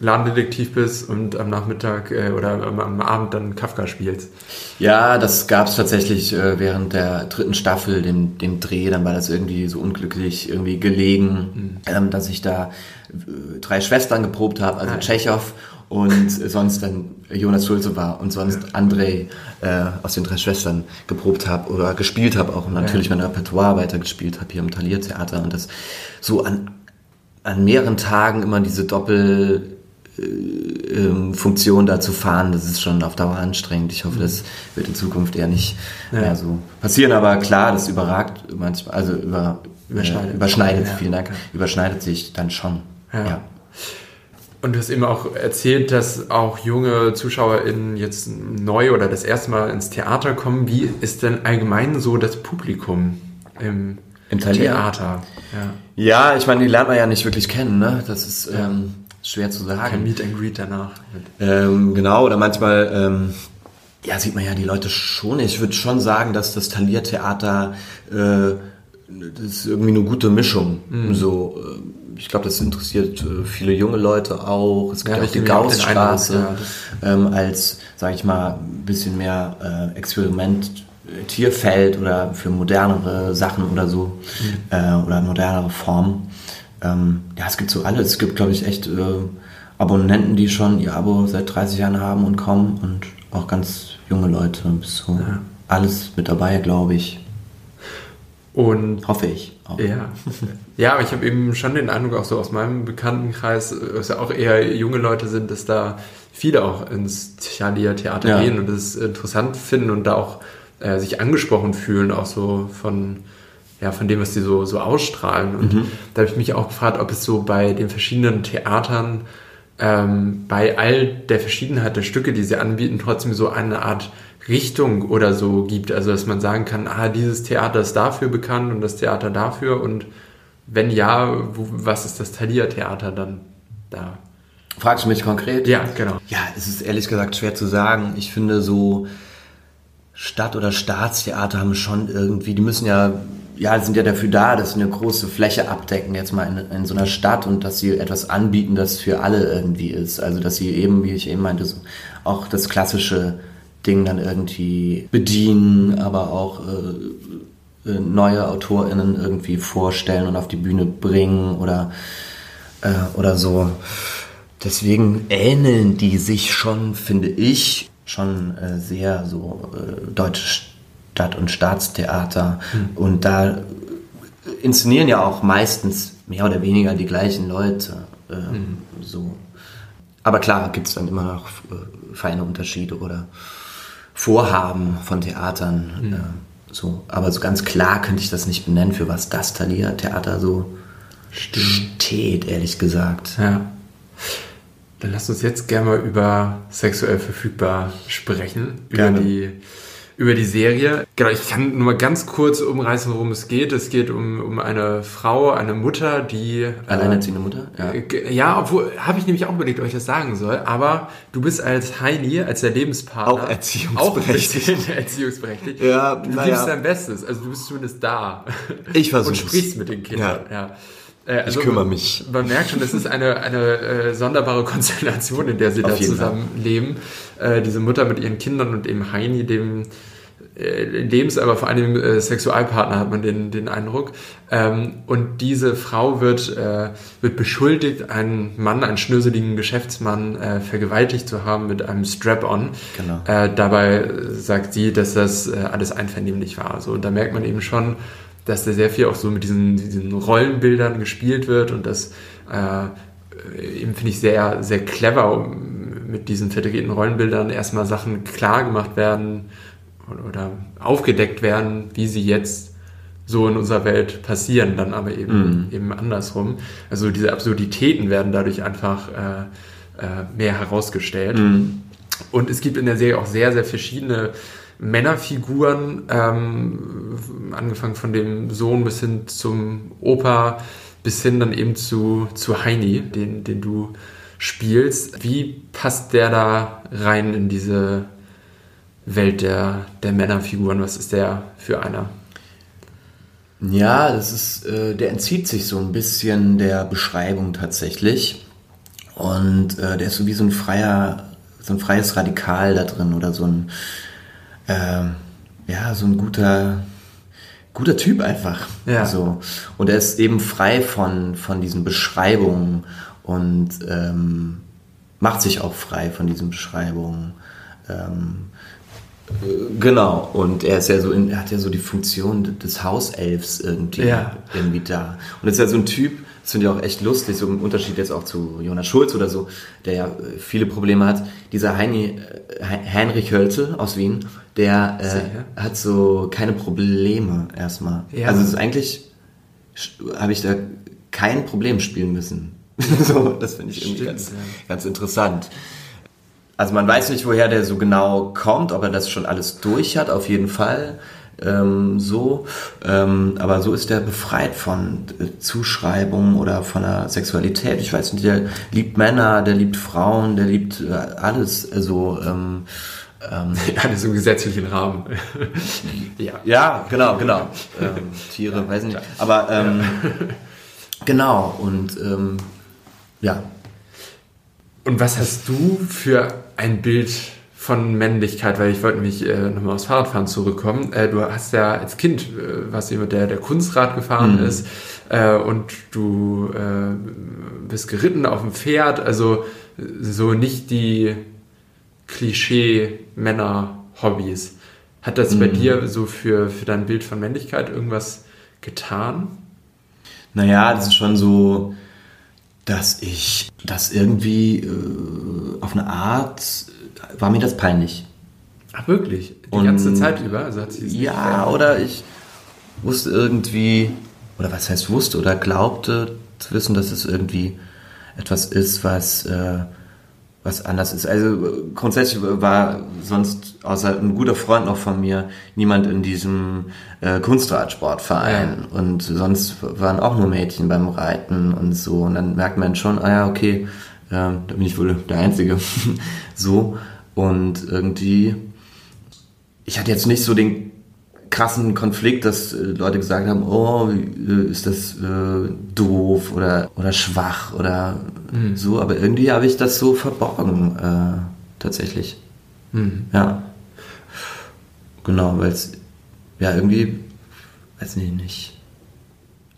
Ladendetektiv bist und am Nachmittag äh, oder am, am, Abend dann Kafka spielst. Ja, das gab es tatsächlich äh, während der dritten Staffel, dem, dem Dreh. Dann war das irgendwie so unglücklich irgendwie gelegen, mhm. ähm, dass ich da äh, drei Schwestern geprobt habe, also ah, Tschechow und sonst dann Jonas Schulze war und sonst ja. André äh, aus den drei Schwestern geprobt habe oder gespielt habe auch und natürlich ja. mein Repertoire weitergespielt habe hier im Thalia Theater und das so an, an mehreren Tagen immer diese Doppel ähm, Funktion da zu fahren, das ist schon auf Dauer anstrengend. Ich hoffe, mhm. das wird in Zukunft eher nicht ja. mehr so passieren. Aber klar, das überragt manchmal, also über, überschneidet, äh, überschneidet ja. vielen Dank, überschneidet sich dann schon. Ja. ja. Und du hast eben auch erzählt, dass auch junge ZuschauerInnen jetzt neu oder das erste Mal ins Theater kommen. Wie ist denn allgemein so das Publikum im, Im Theater? Ja. ja, ich meine, die lernt man ja nicht wirklich kennen. Ne? Das ist ähm, schwer zu sagen. Kein Meet and Greet danach. Ähm, genau, oder manchmal ähm, ja, sieht man ja die Leute schon. Ich würde schon sagen, dass das Taliertheater äh, das ist irgendwie eine gute Mischung. Mhm. So, äh, ich glaube, das interessiert äh, viele junge Leute auch. Es gibt ja, auch die Gaussstraße ja, ähm, als, sage ich mal, ein bisschen mehr äh, Experiment. Tierfeld oder für modernere Sachen oder so mhm. äh, oder modernere Formen. Ähm, ja, es gibt so alles. Es gibt, glaube ich, echt äh, Abonnenten, die schon ihr Abo seit 30 Jahren haben und kommen und auch ganz junge Leute. So ja. alles mit dabei, glaube ich. Und hoffe ich. Auch. Ja, ja, aber ich habe eben schon den Eindruck, auch so aus meinem Bekanntenkreis, dass ja auch eher junge Leute sind, dass da viele auch ins Theater ja. gehen und das interessant finden und da auch äh, sich angesprochen fühlen, auch so von ja, von dem, was die so, so ausstrahlen. Und mhm. da habe ich mich auch gefragt, ob es so bei den verschiedenen Theatern, ähm, bei all der Verschiedenheit der Stücke, die sie anbieten, trotzdem so eine Art Richtung oder so gibt. Also, dass man sagen kann, ah, dieses Theater ist dafür bekannt und das Theater dafür. Und wenn ja, wo, was ist das Thalia-Theater dann da? Fragst du mich konkret? Ja, genau. Ja, es ist ehrlich gesagt schwer zu sagen. Ich finde so Stadt- oder Staatstheater haben schon irgendwie, die müssen ja ja, sind ja dafür da, dass sie eine große Fläche abdecken, jetzt mal in, in, so einer Stadt und dass sie etwas anbieten, das für alle irgendwie ist. Also, dass sie eben, wie ich eben meinte, so auch das klassische Ding dann irgendwie bedienen, aber auch äh, neue AutorInnen irgendwie vorstellen und auf die Bühne bringen oder, äh, oder so. Deswegen ähneln die sich schon, finde ich, schon äh, sehr so äh, deutsche Stadt- und Staatstheater. Mhm. Und da inszenieren ja auch meistens mehr oder weniger die gleichen Leute. Äh, mhm. so. Aber klar gibt es dann immer noch äh, feine Unterschiede oder Vorhaben von Theatern. Mhm. Äh, so. Aber so ganz klar könnte ich das nicht benennen, für was das Thalia-Theater so Stimmt. steht, ehrlich gesagt. Ja. Dann lass uns jetzt gerne mal über sexuell verfügbar sprechen. Gerne. Über die über die Serie. Genau, ich kann nur mal ganz kurz umreißen, worum es geht. Es geht um, um eine Frau, eine Mutter, die... Alleinerziehende äh, Mutter? Ja, äh, ja obwohl, habe ich nämlich auch überlegt, ob ich das sagen soll. Aber du bist als Heini, als der Lebenspartner... Auch erziehungsberechtigt. Auch erziehungsberechtigt. Ja, du gibst ja. dein Bestes. Also du bist zumindest da. Ich versuche Und sprichst mit den Kindern. Ja. ja. Äh, also ich kümmere mich. Man, merkt schon, es ist eine, eine äh, sonderbare Konstellation, in der sie Auf da zusammenleben. Äh, diese Mutter mit ihren Kindern und eben Heini, dem Lebens-, aber vor allem äh, Sexualpartner hat man den, den Eindruck. Ähm, und diese Frau wird, äh, wird beschuldigt, einen Mann, einen schnöseligen Geschäftsmann äh, vergewaltigt zu haben mit einem Strap-on. Genau. Äh, dabei sagt sie, dass das äh, alles einvernehmlich war. So, und da merkt man eben schon, dass da sehr viel auch so mit diesen, diesen Rollenbildern gespielt wird und das eben finde ich sehr, sehr clever, mit diesen verdrehten Rollenbildern erstmal Sachen klar gemacht werden, oder aufgedeckt werden, wie sie jetzt so in unserer Welt passieren, dann aber eben, mhm. eben andersrum. Also diese Absurditäten werden dadurch einfach äh, äh, mehr herausgestellt. Mhm. Und es gibt in der Serie auch sehr, sehr verschiedene Männerfiguren, ähm, angefangen von dem Sohn bis hin zum Opa, bis hin dann eben zu, zu Heini, den, den du spielst. Wie passt der da rein in diese Welt der, der Männerfiguren? Was ist der für einer? Ja, das ist, äh, der entzieht sich so ein bisschen der Beschreibung tatsächlich. Und äh, der ist so wie so ein freier, so ein freies Radikal da drin oder so ein, äh, ja, so ein guter, guter Typ einfach. Ja. So. Und er ist eben frei von, von diesen Beschreibungen und ähm, macht sich auch frei von diesen Beschreibungen. Ähm, Genau, und er ist ja so, in, er hat ja so die Funktion des Hauselfs irgendwie, ja. irgendwie da. Und ist ja so ein Typ, das finde ich auch echt lustig, so im Unterschied jetzt auch zu Jonas Schulz oder so, der ja äh, viele Probleme hat. Dieser Heini, äh, Heinrich Hölzel aus Wien, der äh, hat so keine Probleme erstmal. Ja. Also es ist eigentlich, habe ich da kein Problem spielen müssen. so, das finde ich irgendwie Stimmt, ganz, ja. ganz interessant. Also man weiß nicht, woher der so genau kommt, ob er das schon alles durch hat, auf jeden Fall. Ähm, so, ähm, aber so ist der befreit von äh, Zuschreibungen oder von der Sexualität. Ich weiß nicht, der liebt Männer, der liebt Frauen, der liebt äh, alles. Also ähm, ähm, alles im gesetzlichen Rahmen. ja. ja, genau, genau. Ähm, Tiere, weiß nicht. Aber ähm, genau und ähm, ja. Und was hast du für ein Bild von Männlichkeit, weil ich wollte nämlich äh, nochmal aufs Fahrradfahren zurückkommen. Äh, du hast ja als Kind, äh, warst jemand, der der Kunstrad gefahren mhm. ist äh, und du äh, bist geritten auf dem Pferd, also so nicht die Klischee-Männer-Hobbys. Hat das mhm. bei dir so für, für dein Bild von Männlichkeit irgendwas getan? Naja, das ist schon so, dass ich das irgendwie äh, auf eine Art, war mir das peinlich. Ach wirklich? Die Und, ganze Zeit über? Also hat sie ja, oder ich wusste irgendwie, oder was heißt wusste, oder glaubte zu wissen, dass es irgendwie etwas ist, was äh, was anders ist. Also grundsätzlich war sonst außer ein guter Freund noch von mir niemand in diesem äh, Kunstradsportverein ja. und sonst waren auch nur Mädchen beim Reiten und so und dann merkt man schon, ah ja okay, äh, da bin ich wohl der Einzige, so und irgendwie ich hatte jetzt nicht so den krassen Konflikt, dass äh, Leute gesagt haben, oh, äh, ist das äh, doof oder, oder schwach oder mhm. so, aber irgendwie habe ich das so verborgen, äh, tatsächlich. Mhm. Ja. Genau, weil es, ja, irgendwie, weiß ich nicht.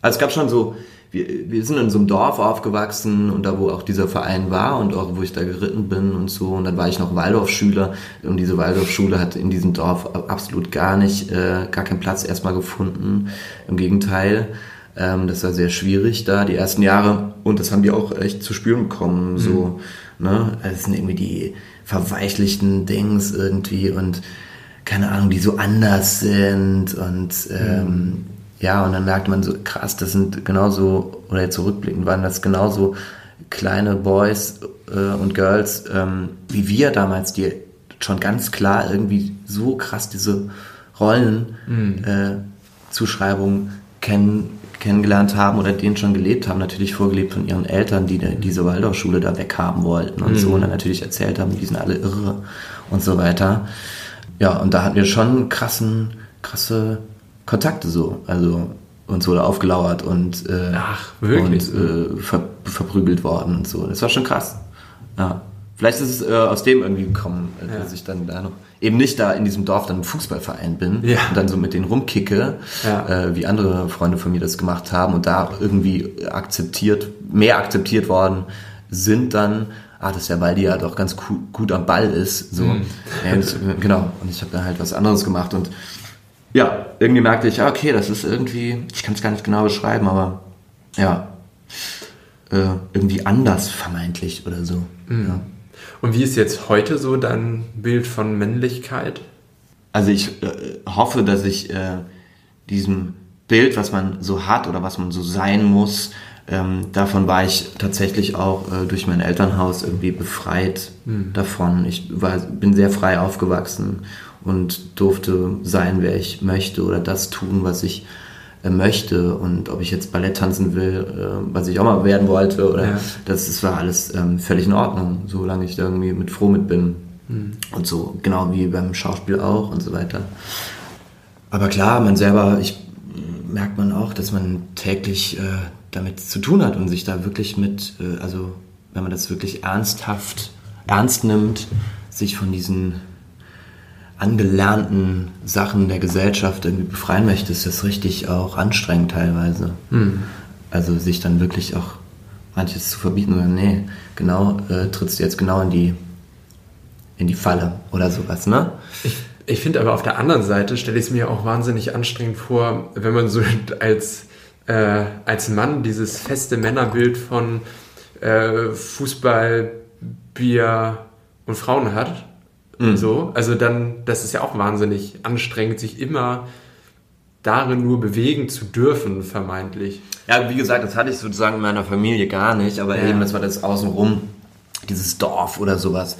Also es gab schon so wir, wir sind in so einem Dorf aufgewachsen und da, wo auch dieser Verein war und auch, wo ich da geritten bin und so. Und dann war ich noch Waldorfschüler und diese Waldorfschule hat in diesem Dorf absolut gar nicht, äh, gar keinen Platz erstmal gefunden. Im Gegenteil. Ähm, das war sehr schwierig da, die ersten Jahre. Und das haben die auch echt zu spüren bekommen. So, mhm. ne? Es sind irgendwie die verweichlichten Dings irgendwie und keine Ahnung, die so anders sind und ähm, mhm. Ja, und dann merkt man so, krass, das sind genauso, oder jetzt zurückblickend waren das genauso kleine Boys äh, und Girls ähm, wie wir damals, die schon ganz klar irgendwie so krass diese Rollenzuschreibungen mhm. äh, kennen, kennengelernt haben oder denen schon gelebt haben, natürlich vorgelebt von ihren Eltern, die diese Waldorfschule da weghaben wollten und mhm. so und dann natürlich erzählt haben, die sind alle irre und so weiter. Ja, und da hatten wir schon krassen, krasse Kontakte so. Also uns wurde aufgelauert und, äh, Ach, und äh, ver verprügelt worden und so. Das war schon krass. Ja. Vielleicht ist es äh, aus dem irgendwie gekommen, äh, ja. dass ich dann da noch eben nicht da in diesem Dorf dann im Fußballverein bin ja. und dann so mit denen rumkicke, äh, wie andere Freunde von mir das gemacht haben und da irgendwie akzeptiert, mehr akzeptiert worden sind dann, ah, das ist ja, weil die ja doch ganz gut am Ball ist, so. Mhm. Und, genau. Und ich habe dann halt was anderes gemacht und ja, irgendwie merkte ich, okay, das ist irgendwie, ich kann es gar nicht genau beschreiben, aber ja, äh, irgendwie anders vermeintlich oder so. Mhm. Ja. Und wie ist jetzt heute so dein Bild von Männlichkeit? Also ich äh, hoffe, dass ich äh, diesem Bild, was man so hat oder was man so sein muss, ähm, davon war ich tatsächlich auch äh, durch mein Elternhaus irgendwie befreit mhm. davon. Ich war, bin sehr frei aufgewachsen und durfte sein, wer ich möchte oder das tun, was ich äh, möchte und ob ich jetzt Ballett tanzen will, äh, was ich auch mal werden wollte oder ja. das, das war alles ähm, völlig in Ordnung, solange ich da irgendwie mit froh mit bin mhm. und so, genau wie beim Schauspiel auch und so weiter. Aber klar, man selber, ich merkt man auch, dass man täglich äh, damit zu tun hat und sich da wirklich mit, äh, also wenn man das wirklich ernsthaft ernst nimmt, sich von diesen angelernten Sachen der Gesellschaft irgendwie befreien möchte, ist das richtig auch anstrengend teilweise. Mhm. Also sich dann wirklich auch manches zu verbieten oder nee, genau, äh, trittst du jetzt genau in die, in die Falle oder sowas, ne? Ich, ich finde aber auf der anderen Seite stelle ich es mir auch wahnsinnig anstrengend vor, wenn man so als, äh, als Mann dieses feste Männerbild von äh, Fußball, Bier und Frauen hat Mhm. So, also dann, das ist ja auch wahnsinnig anstrengend, sich immer darin nur bewegen zu dürfen, vermeintlich. Ja, wie gesagt, das hatte ich sozusagen in meiner Familie gar nicht, aber ja. eben, das war das außenrum, dieses Dorf oder sowas.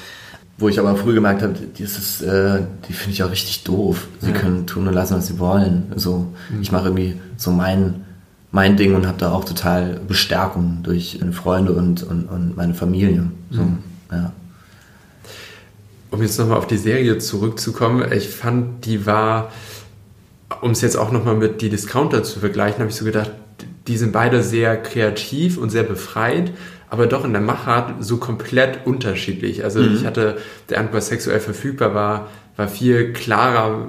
Wo ich aber früh gemerkt habe, dieses, äh, die finde ich auch richtig doof. Sie ja. können tun und lassen, was sie wollen. So, mhm. ich mache irgendwie so mein, mein Ding und habe da auch total Bestärkung durch meine Freunde und, und, und meine Familie. So, mhm. ja um jetzt nochmal auf die Serie zurückzukommen, ich fand, die war, um es jetzt auch nochmal mit die Discounter zu vergleichen, habe ich so gedacht, die sind beide sehr kreativ und sehr befreit, aber doch in der Machart so komplett unterschiedlich. Also mhm. ich hatte, der Antwort sexuell verfügbar war, war viel klarer,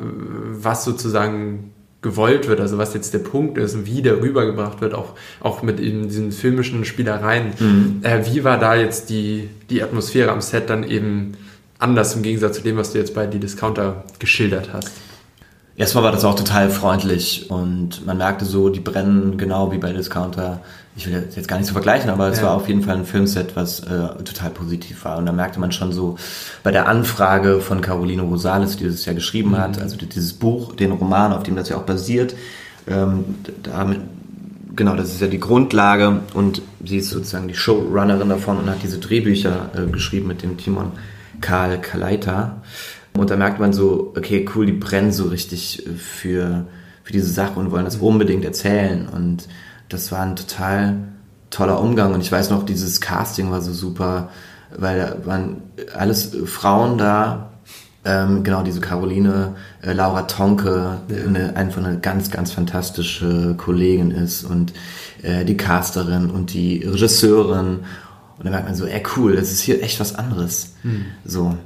was sozusagen gewollt wird, also was jetzt der Punkt ist und wie der rübergebracht wird, auch, auch mit in diesen filmischen Spielereien. Mhm. Äh, wie war da jetzt die, die Atmosphäre am Set dann eben anders im Gegensatz zu dem, was du jetzt bei die Discounter geschildert hast. Erstmal war das auch total freundlich und man merkte so, die brennen genau wie bei Discounter. Ich will jetzt gar nicht so vergleichen, aber es ja. war auf jeden Fall ein Filmset, was äh, total positiv war. Und da merkte man schon so bei der Anfrage von Caroline Rosales, die das ja geschrieben mhm. hat, also dieses Buch, den Roman, auf dem das ja auch basiert, ähm, damit, genau, das ist ja die Grundlage und sie ist sozusagen die Showrunnerin davon und hat diese Drehbücher äh, geschrieben mit dem Timon Karl Kaleiter. Und da merkt man so, okay, cool, die brennen so richtig für, für diese Sache und wollen das unbedingt erzählen. Und das war ein total toller Umgang. Und ich weiß noch, dieses Casting war so super, weil da waren alles Frauen da. Ähm, genau, diese Caroline, äh, Laura Tonke, ja. eine, einfach eine ganz, ganz fantastische Kollegin ist und äh, die Casterin und die Regisseurin und dann merkt man so, ey cool, das ist hier echt was anderes. Hm. So,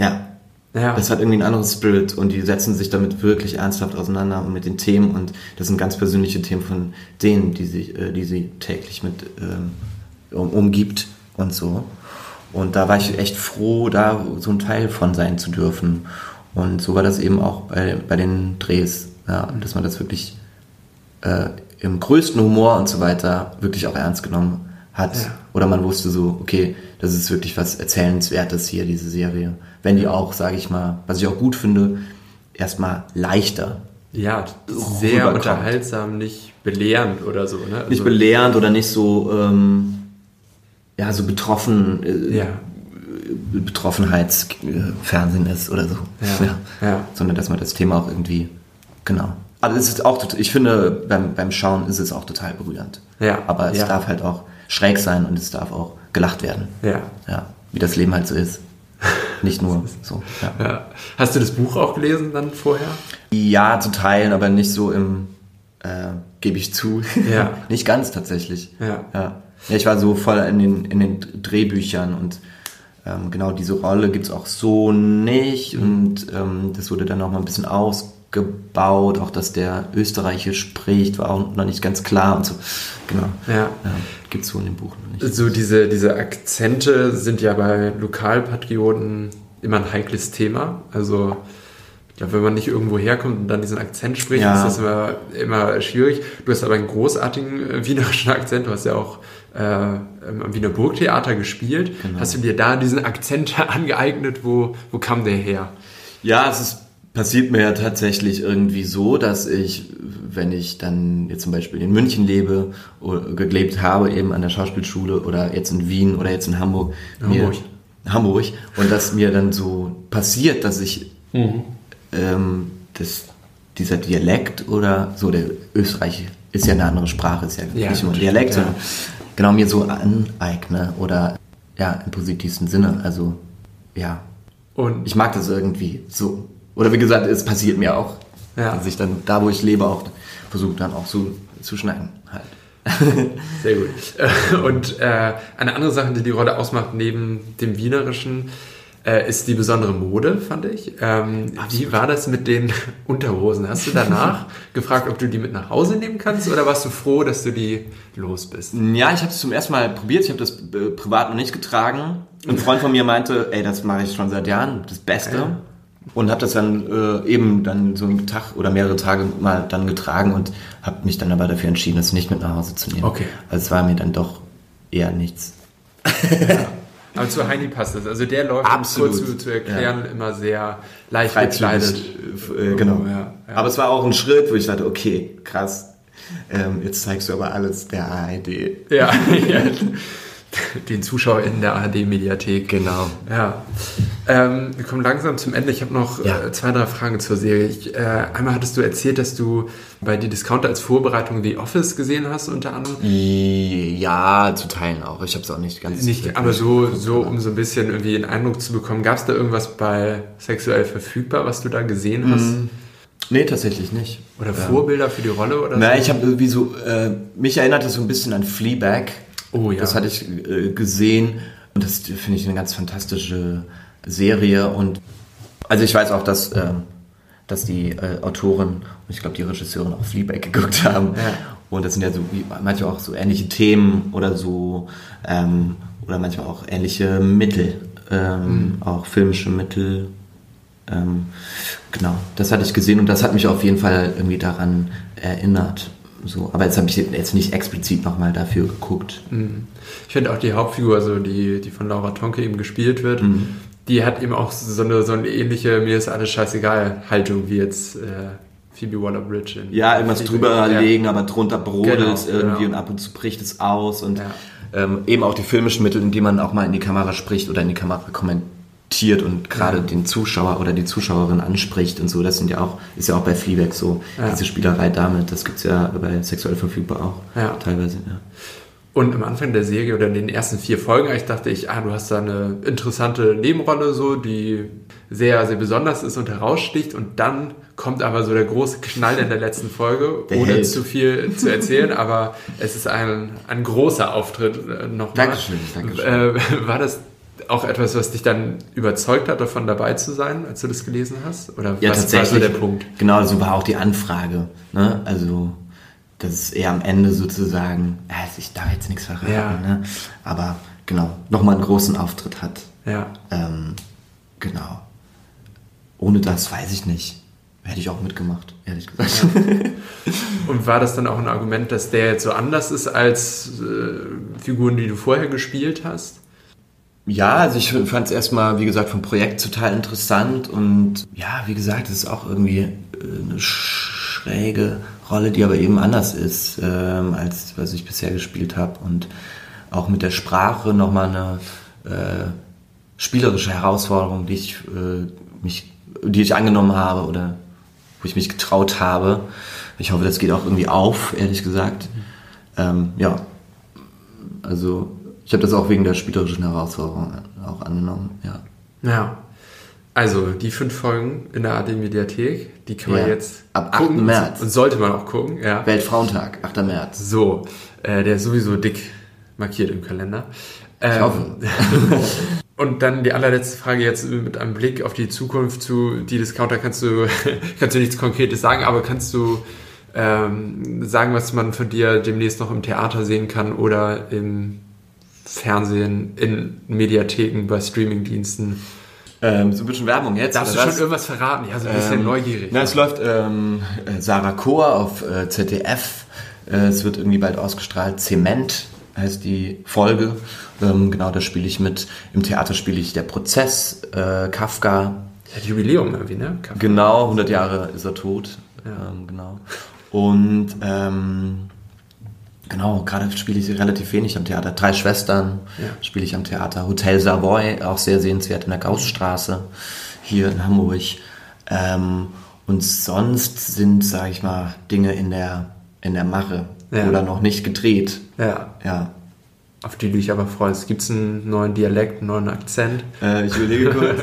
ja. Ja. Das hat irgendwie ein anderes Spirit und die setzen sich damit wirklich ernsthaft auseinander und mit den Themen und das sind ganz persönliche Themen von denen, die, sich, äh, die sie täglich mit ähm, um, umgibt und so. Und da war ich echt froh, da so ein Teil von sein zu dürfen. Und so war das eben auch bei, bei den Drehs, ja, dass man das wirklich äh, im größten Humor und so weiter wirklich auch ernst genommen hat. Ja. Oder man wusste so, okay, das ist wirklich was Erzählenswertes hier, diese Serie. Wenn die auch, sage ich mal, was ich auch gut finde, erstmal leichter. Ja, sehr rüberkommt. unterhaltsam, nicht belehrend oder so. Ne? Nicht Also- belehrend oder nicht so, ähm, ja, so betroffen, äh, Ja, Betroffenheitsfernsehen ist oder so. Ja, ja. Sondern dass man das Thema auch irgendwie, genau. Aber es ist auch, ich finde, beim, beim Schauen ist es auch total berührend. Ja, Aber es darf halt auch schräg sein und es darf auch gelacht werden. ja. Ja, wie das Leben halt so ist. Nicht nur so. Ja. ja. Hast du das Buch auch gelesen dann vorher? ja, zu teilen, aber nicht so im, äh, gebe ich zu. Ja. nicht ganz tatsächlich. Ja. ja. Ja, ich war so voll in den, in den Drehbüchern und ähm, genau diese Rolle gibt's auch so nicht und ähm, das wurde dann noch mal ein bisschen ausgebaut, auch dass der Österreichisch spricht, war auch noch nicht ganz klar und so. Genau. Ja. gibt's so in dem Buch noch nicht. So diese, diese Akzente sind ja bei Lokalpatrioten immer ein heikles Thema. Also ich glaube, wenn man nicht irgendwo herkommt und dann diesen Akzent spricht, Ja. ist das immer, immer schwierig. Du hast aber einen großartigen äh, wienerischen Akzent. Du hast ja auch äh, am Wiener Burgtheater gespielt. Genau. Hast du dir da diesen Akzent angeeignet? Wo, wo kam der her? Ja, es ist, passiert mir ja tatsächlich irgendwie so, dass ich, wenn ich dann jetzt zum Beispiel in München lebe oder gelebt habe, eben an der Schauspielschule oder jetzt in Wien oder jetzt in Hamburg. Hamburg. Mir, Hamburg. Und dass mir dann so passiert, dass ich Mhm. ähm, das, dieser Dialekt oder so, der Österreich ist ja eine andere Sprache, ist ja, Ja, nicht nur Dialekt, ja. sondern genau mir so aneigne oder ja, im positivsten Sinne. Also ja, Und ich mag das irgendwie so. Oder wie gesagt, es passiert mir auch. Ja. Dass ich dann da, wo ich lebe, auch versuche dann auch so zu schneiden halt. Sehr gut. Und äh, eine andere Sache, die die Rolle ausmacht, neben dem Wienerischen, äh, ist die besondere Mode, fand ich. Ähm, wie war das mit den Unterhosen? Hast du danach gefragt, ob du die mit nach Hause nehmen kannst oder warst du froh, dass du die los bist? Ja, ich habe es zum ersten Mal probiert. Ich habe das äh, privat noch nicht getragen. Ein Freund von mir meinte, ey, das mache ich schon seit Jahren, das Beste. Und habe das dann äh, eben dann so einen Tag oder mehrere Tage mal dann getragen und habe mich dann aber dafür entschieden, das nicht mit nach Hause zu nehmen. Okay. Also es war mir dann doch eher nichts. Aber zu Heini passt das. Also der läuft, um es Absolut. kurz zu, zu erklären, immer sehr leicht Freizügig. gekleidet. Äh, genau. Ja, ja. Aber es war auch ein Schritt, wo ich dachte, okay, krass. Ähm, jetzt zeigst du aber alles der ARD. Ja, ja. Den ZuschauerInnen der ARD-Mediathek. Genau. Ja. Ähm, wir kommen langsam zum Ende. Ich habe noch Ja. äh, zwei, drei Fragen zur Serie. Ich, äh, einmal hattest du erzählt, dass du bei die Discounter als Vorbereitung The Office gesehen hast, unter anderem. Ja, zu teilen auch. Ich habe es auch nicht ganz. Nicht, aber so, so, um so ein bisschen irgendwie einen Eindruck zu bekommen. Gab es da irgendwas bei sexuell verfügbar, was du da gesehen hast? Nee, tatsächlich nicht. Oder Vorbilder für die Rolle oder Na, so? ich habe irgendwie so, äh, mich erinnert das so ein bisschen an Fleabag. Oh ja. Das hatte ich äh, gesehen und das finde ich eine ganz fantastische Serie und also ich weiß auch, dass, ähm, dass die äh, Autorin und ich glaube die Regisseurin auch Fleabag geguckt haben Ja. und das sind ja so wie manchmal auch so ähnliche Themen oder so ähm, oder manchmal auch ähnliche Mittel, ähm, auch filmische Mittel. Ähm, genau, das hatte ich gesehen und das hat mich auf jeden Fall irgendwie daran erinnert. So, aber jetzt habe ich jetzt nicht explizit nochmal dafür geguckt. Ich finde auch die Hauptfigur, also die, die von Laura Tonke eben gespielt wird, die hat eben auch so eine, so eine ähnliche mir ist alles scheißegal Haltung wie jetzt äh, Phoebe Waller-Bridge. in- Ja, irgendwas Phoebe- drüber ja. legen, aber drunter brodelt Genau, irgendwie genau. und ab und zu bricht es aus und Ja. ähm, eben auch die filmischen Mittel, indem man auch mal in die Kamera spricht oder in die Kamera kommentiert und gerade Ja. den Zuschauer oder die Zuschauerin anspricht und so. Das sind ja auch, ist ja auch bei Fleabag so, Ja. diese Spielerei damit, das gibt's ja bei sexuell verfügbar auch Ja. teilweise. Ja. Und am Anfang der Serie oder in den ersten vier Folgen, ich dachte ich, ah, du hast da eine interessante Nebenrolle, so, die sehr, sehr besonders ist und heraussticht. Und dann kommt aber so der große Knall in der letzten Folge, Der ohne Held. zu viel zu erzählen. aber es ist ein, ein großer Auftritt äh, nochmal. Dankeschön, Dankeschön. Äh, war das auch etwas, was dich dann überzeugt hat, davon dabei zu sein, als du das gelesen hast? Oder Ja, was tatsächlich. war so der Punkt? Genau, so war auch die Anfrage. Ne? Also, das ist eher am Ende sozusagen, ja, ich darf jetzt nichts verraten, Ja. ne? aber genau, nochmal einen großen Auftritt hat. Ja. Ähm, genau. Ohne das weiß ich nicht. hätte ich auch mitgemacht, ehrlich gesagt. Und war das dann auch ein Argument, dass der jetzt so anders ist als äh, Figuren, die du vorher gespielt hast? Ja, also ich fand es erstmal, wie gesagt, vom Projekt total interessant und ja, wie gesagt, es ist auch irgendwie äh, eine schräge Rolle, die aber eben anders ist, ähm, als was ich bisher gespielt habe und auch mit der Sprache nochmal eine äh, spielerische Herausforderung, die ich, äh, mich, die ich angenommen habe oder wo ich mich getraut habe. Ich hoffe, das geht auch irgendwie auf, ehrlich gesagt. Ähm, ja, also ich habe das auch wegen der spielerischen Herausforderung auch angenommen, ja. Ja. Also die fünf Folgen in der AD Mediathek, die kann man Ja. jetzt Ab 8. gucken März. und sollte man auch gucken, ja. Weltfrauentag, 8. März. So, äh, der ist sowieso dick markiert im Kalender. Ähm, Ich hoffe. Und dann die allerletzte Frage jetzt mit einem Blick auf die Zukunft zu die Discounter kannst du kannst du nichts Konkretes sagen, aber kannst du ähm, sagen, was man von dir demnächst noch im Theater sehen kann oder im Fernsehen, in Mediatheken, bei Streamingdiensten? Ähm, so ein bisschen Werbung jetzt. Darfst du schon was? irgendwas verraten? Ja, so ein bisschen Ähm, neugierig. Na, es läuft ähm, äh, Sarah Chor auf äh, ZDF. Äh, es wird irgendwie bald ausgestrahlt. Zement heißt die Folge. Ähm, genau, da spiele ich mit. Im Theater spiele ich Der Prozess, äh, Kafka. Hat Jubiläum irgendwie, ne? Kaffee. Genau, 100 Jahre ist er tot. Ähm, genau. Und ähm, genau, gerade spiele ich relativ wenig am Theater. Drei Schwestern Ja. spiele ich am Theater. Hotel Savoy, auch sehr sehenswert in der Gaussstraße hier in Hamburg. Ähm, und sonst sind, sage ich mal, Dinge in der, in der Mache Ja. oder noch nicht gedreht. Ja, Ja. auf die du dich aber freust. Gibt es einen neuen Dialekt, einen neuen Akzent? Äh, ich überlege kurz.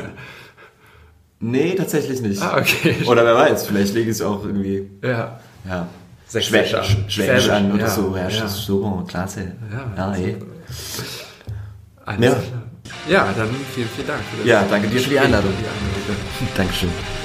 nee, tatsächlich nicht. Ah, okay. Oder wer weiß, vielleicht lege ich es auch irgendwie Ja. Ja. Schwäbisch, an. Schwäbisch an oder ja, so. Ja, ja. so, klasse. Ja, ja, eh. Alles Ja. klar. Ja, dann vielen, vielen Dank. für das Ja, danke dir für die Einladung. und die Einladung. Dankeschön.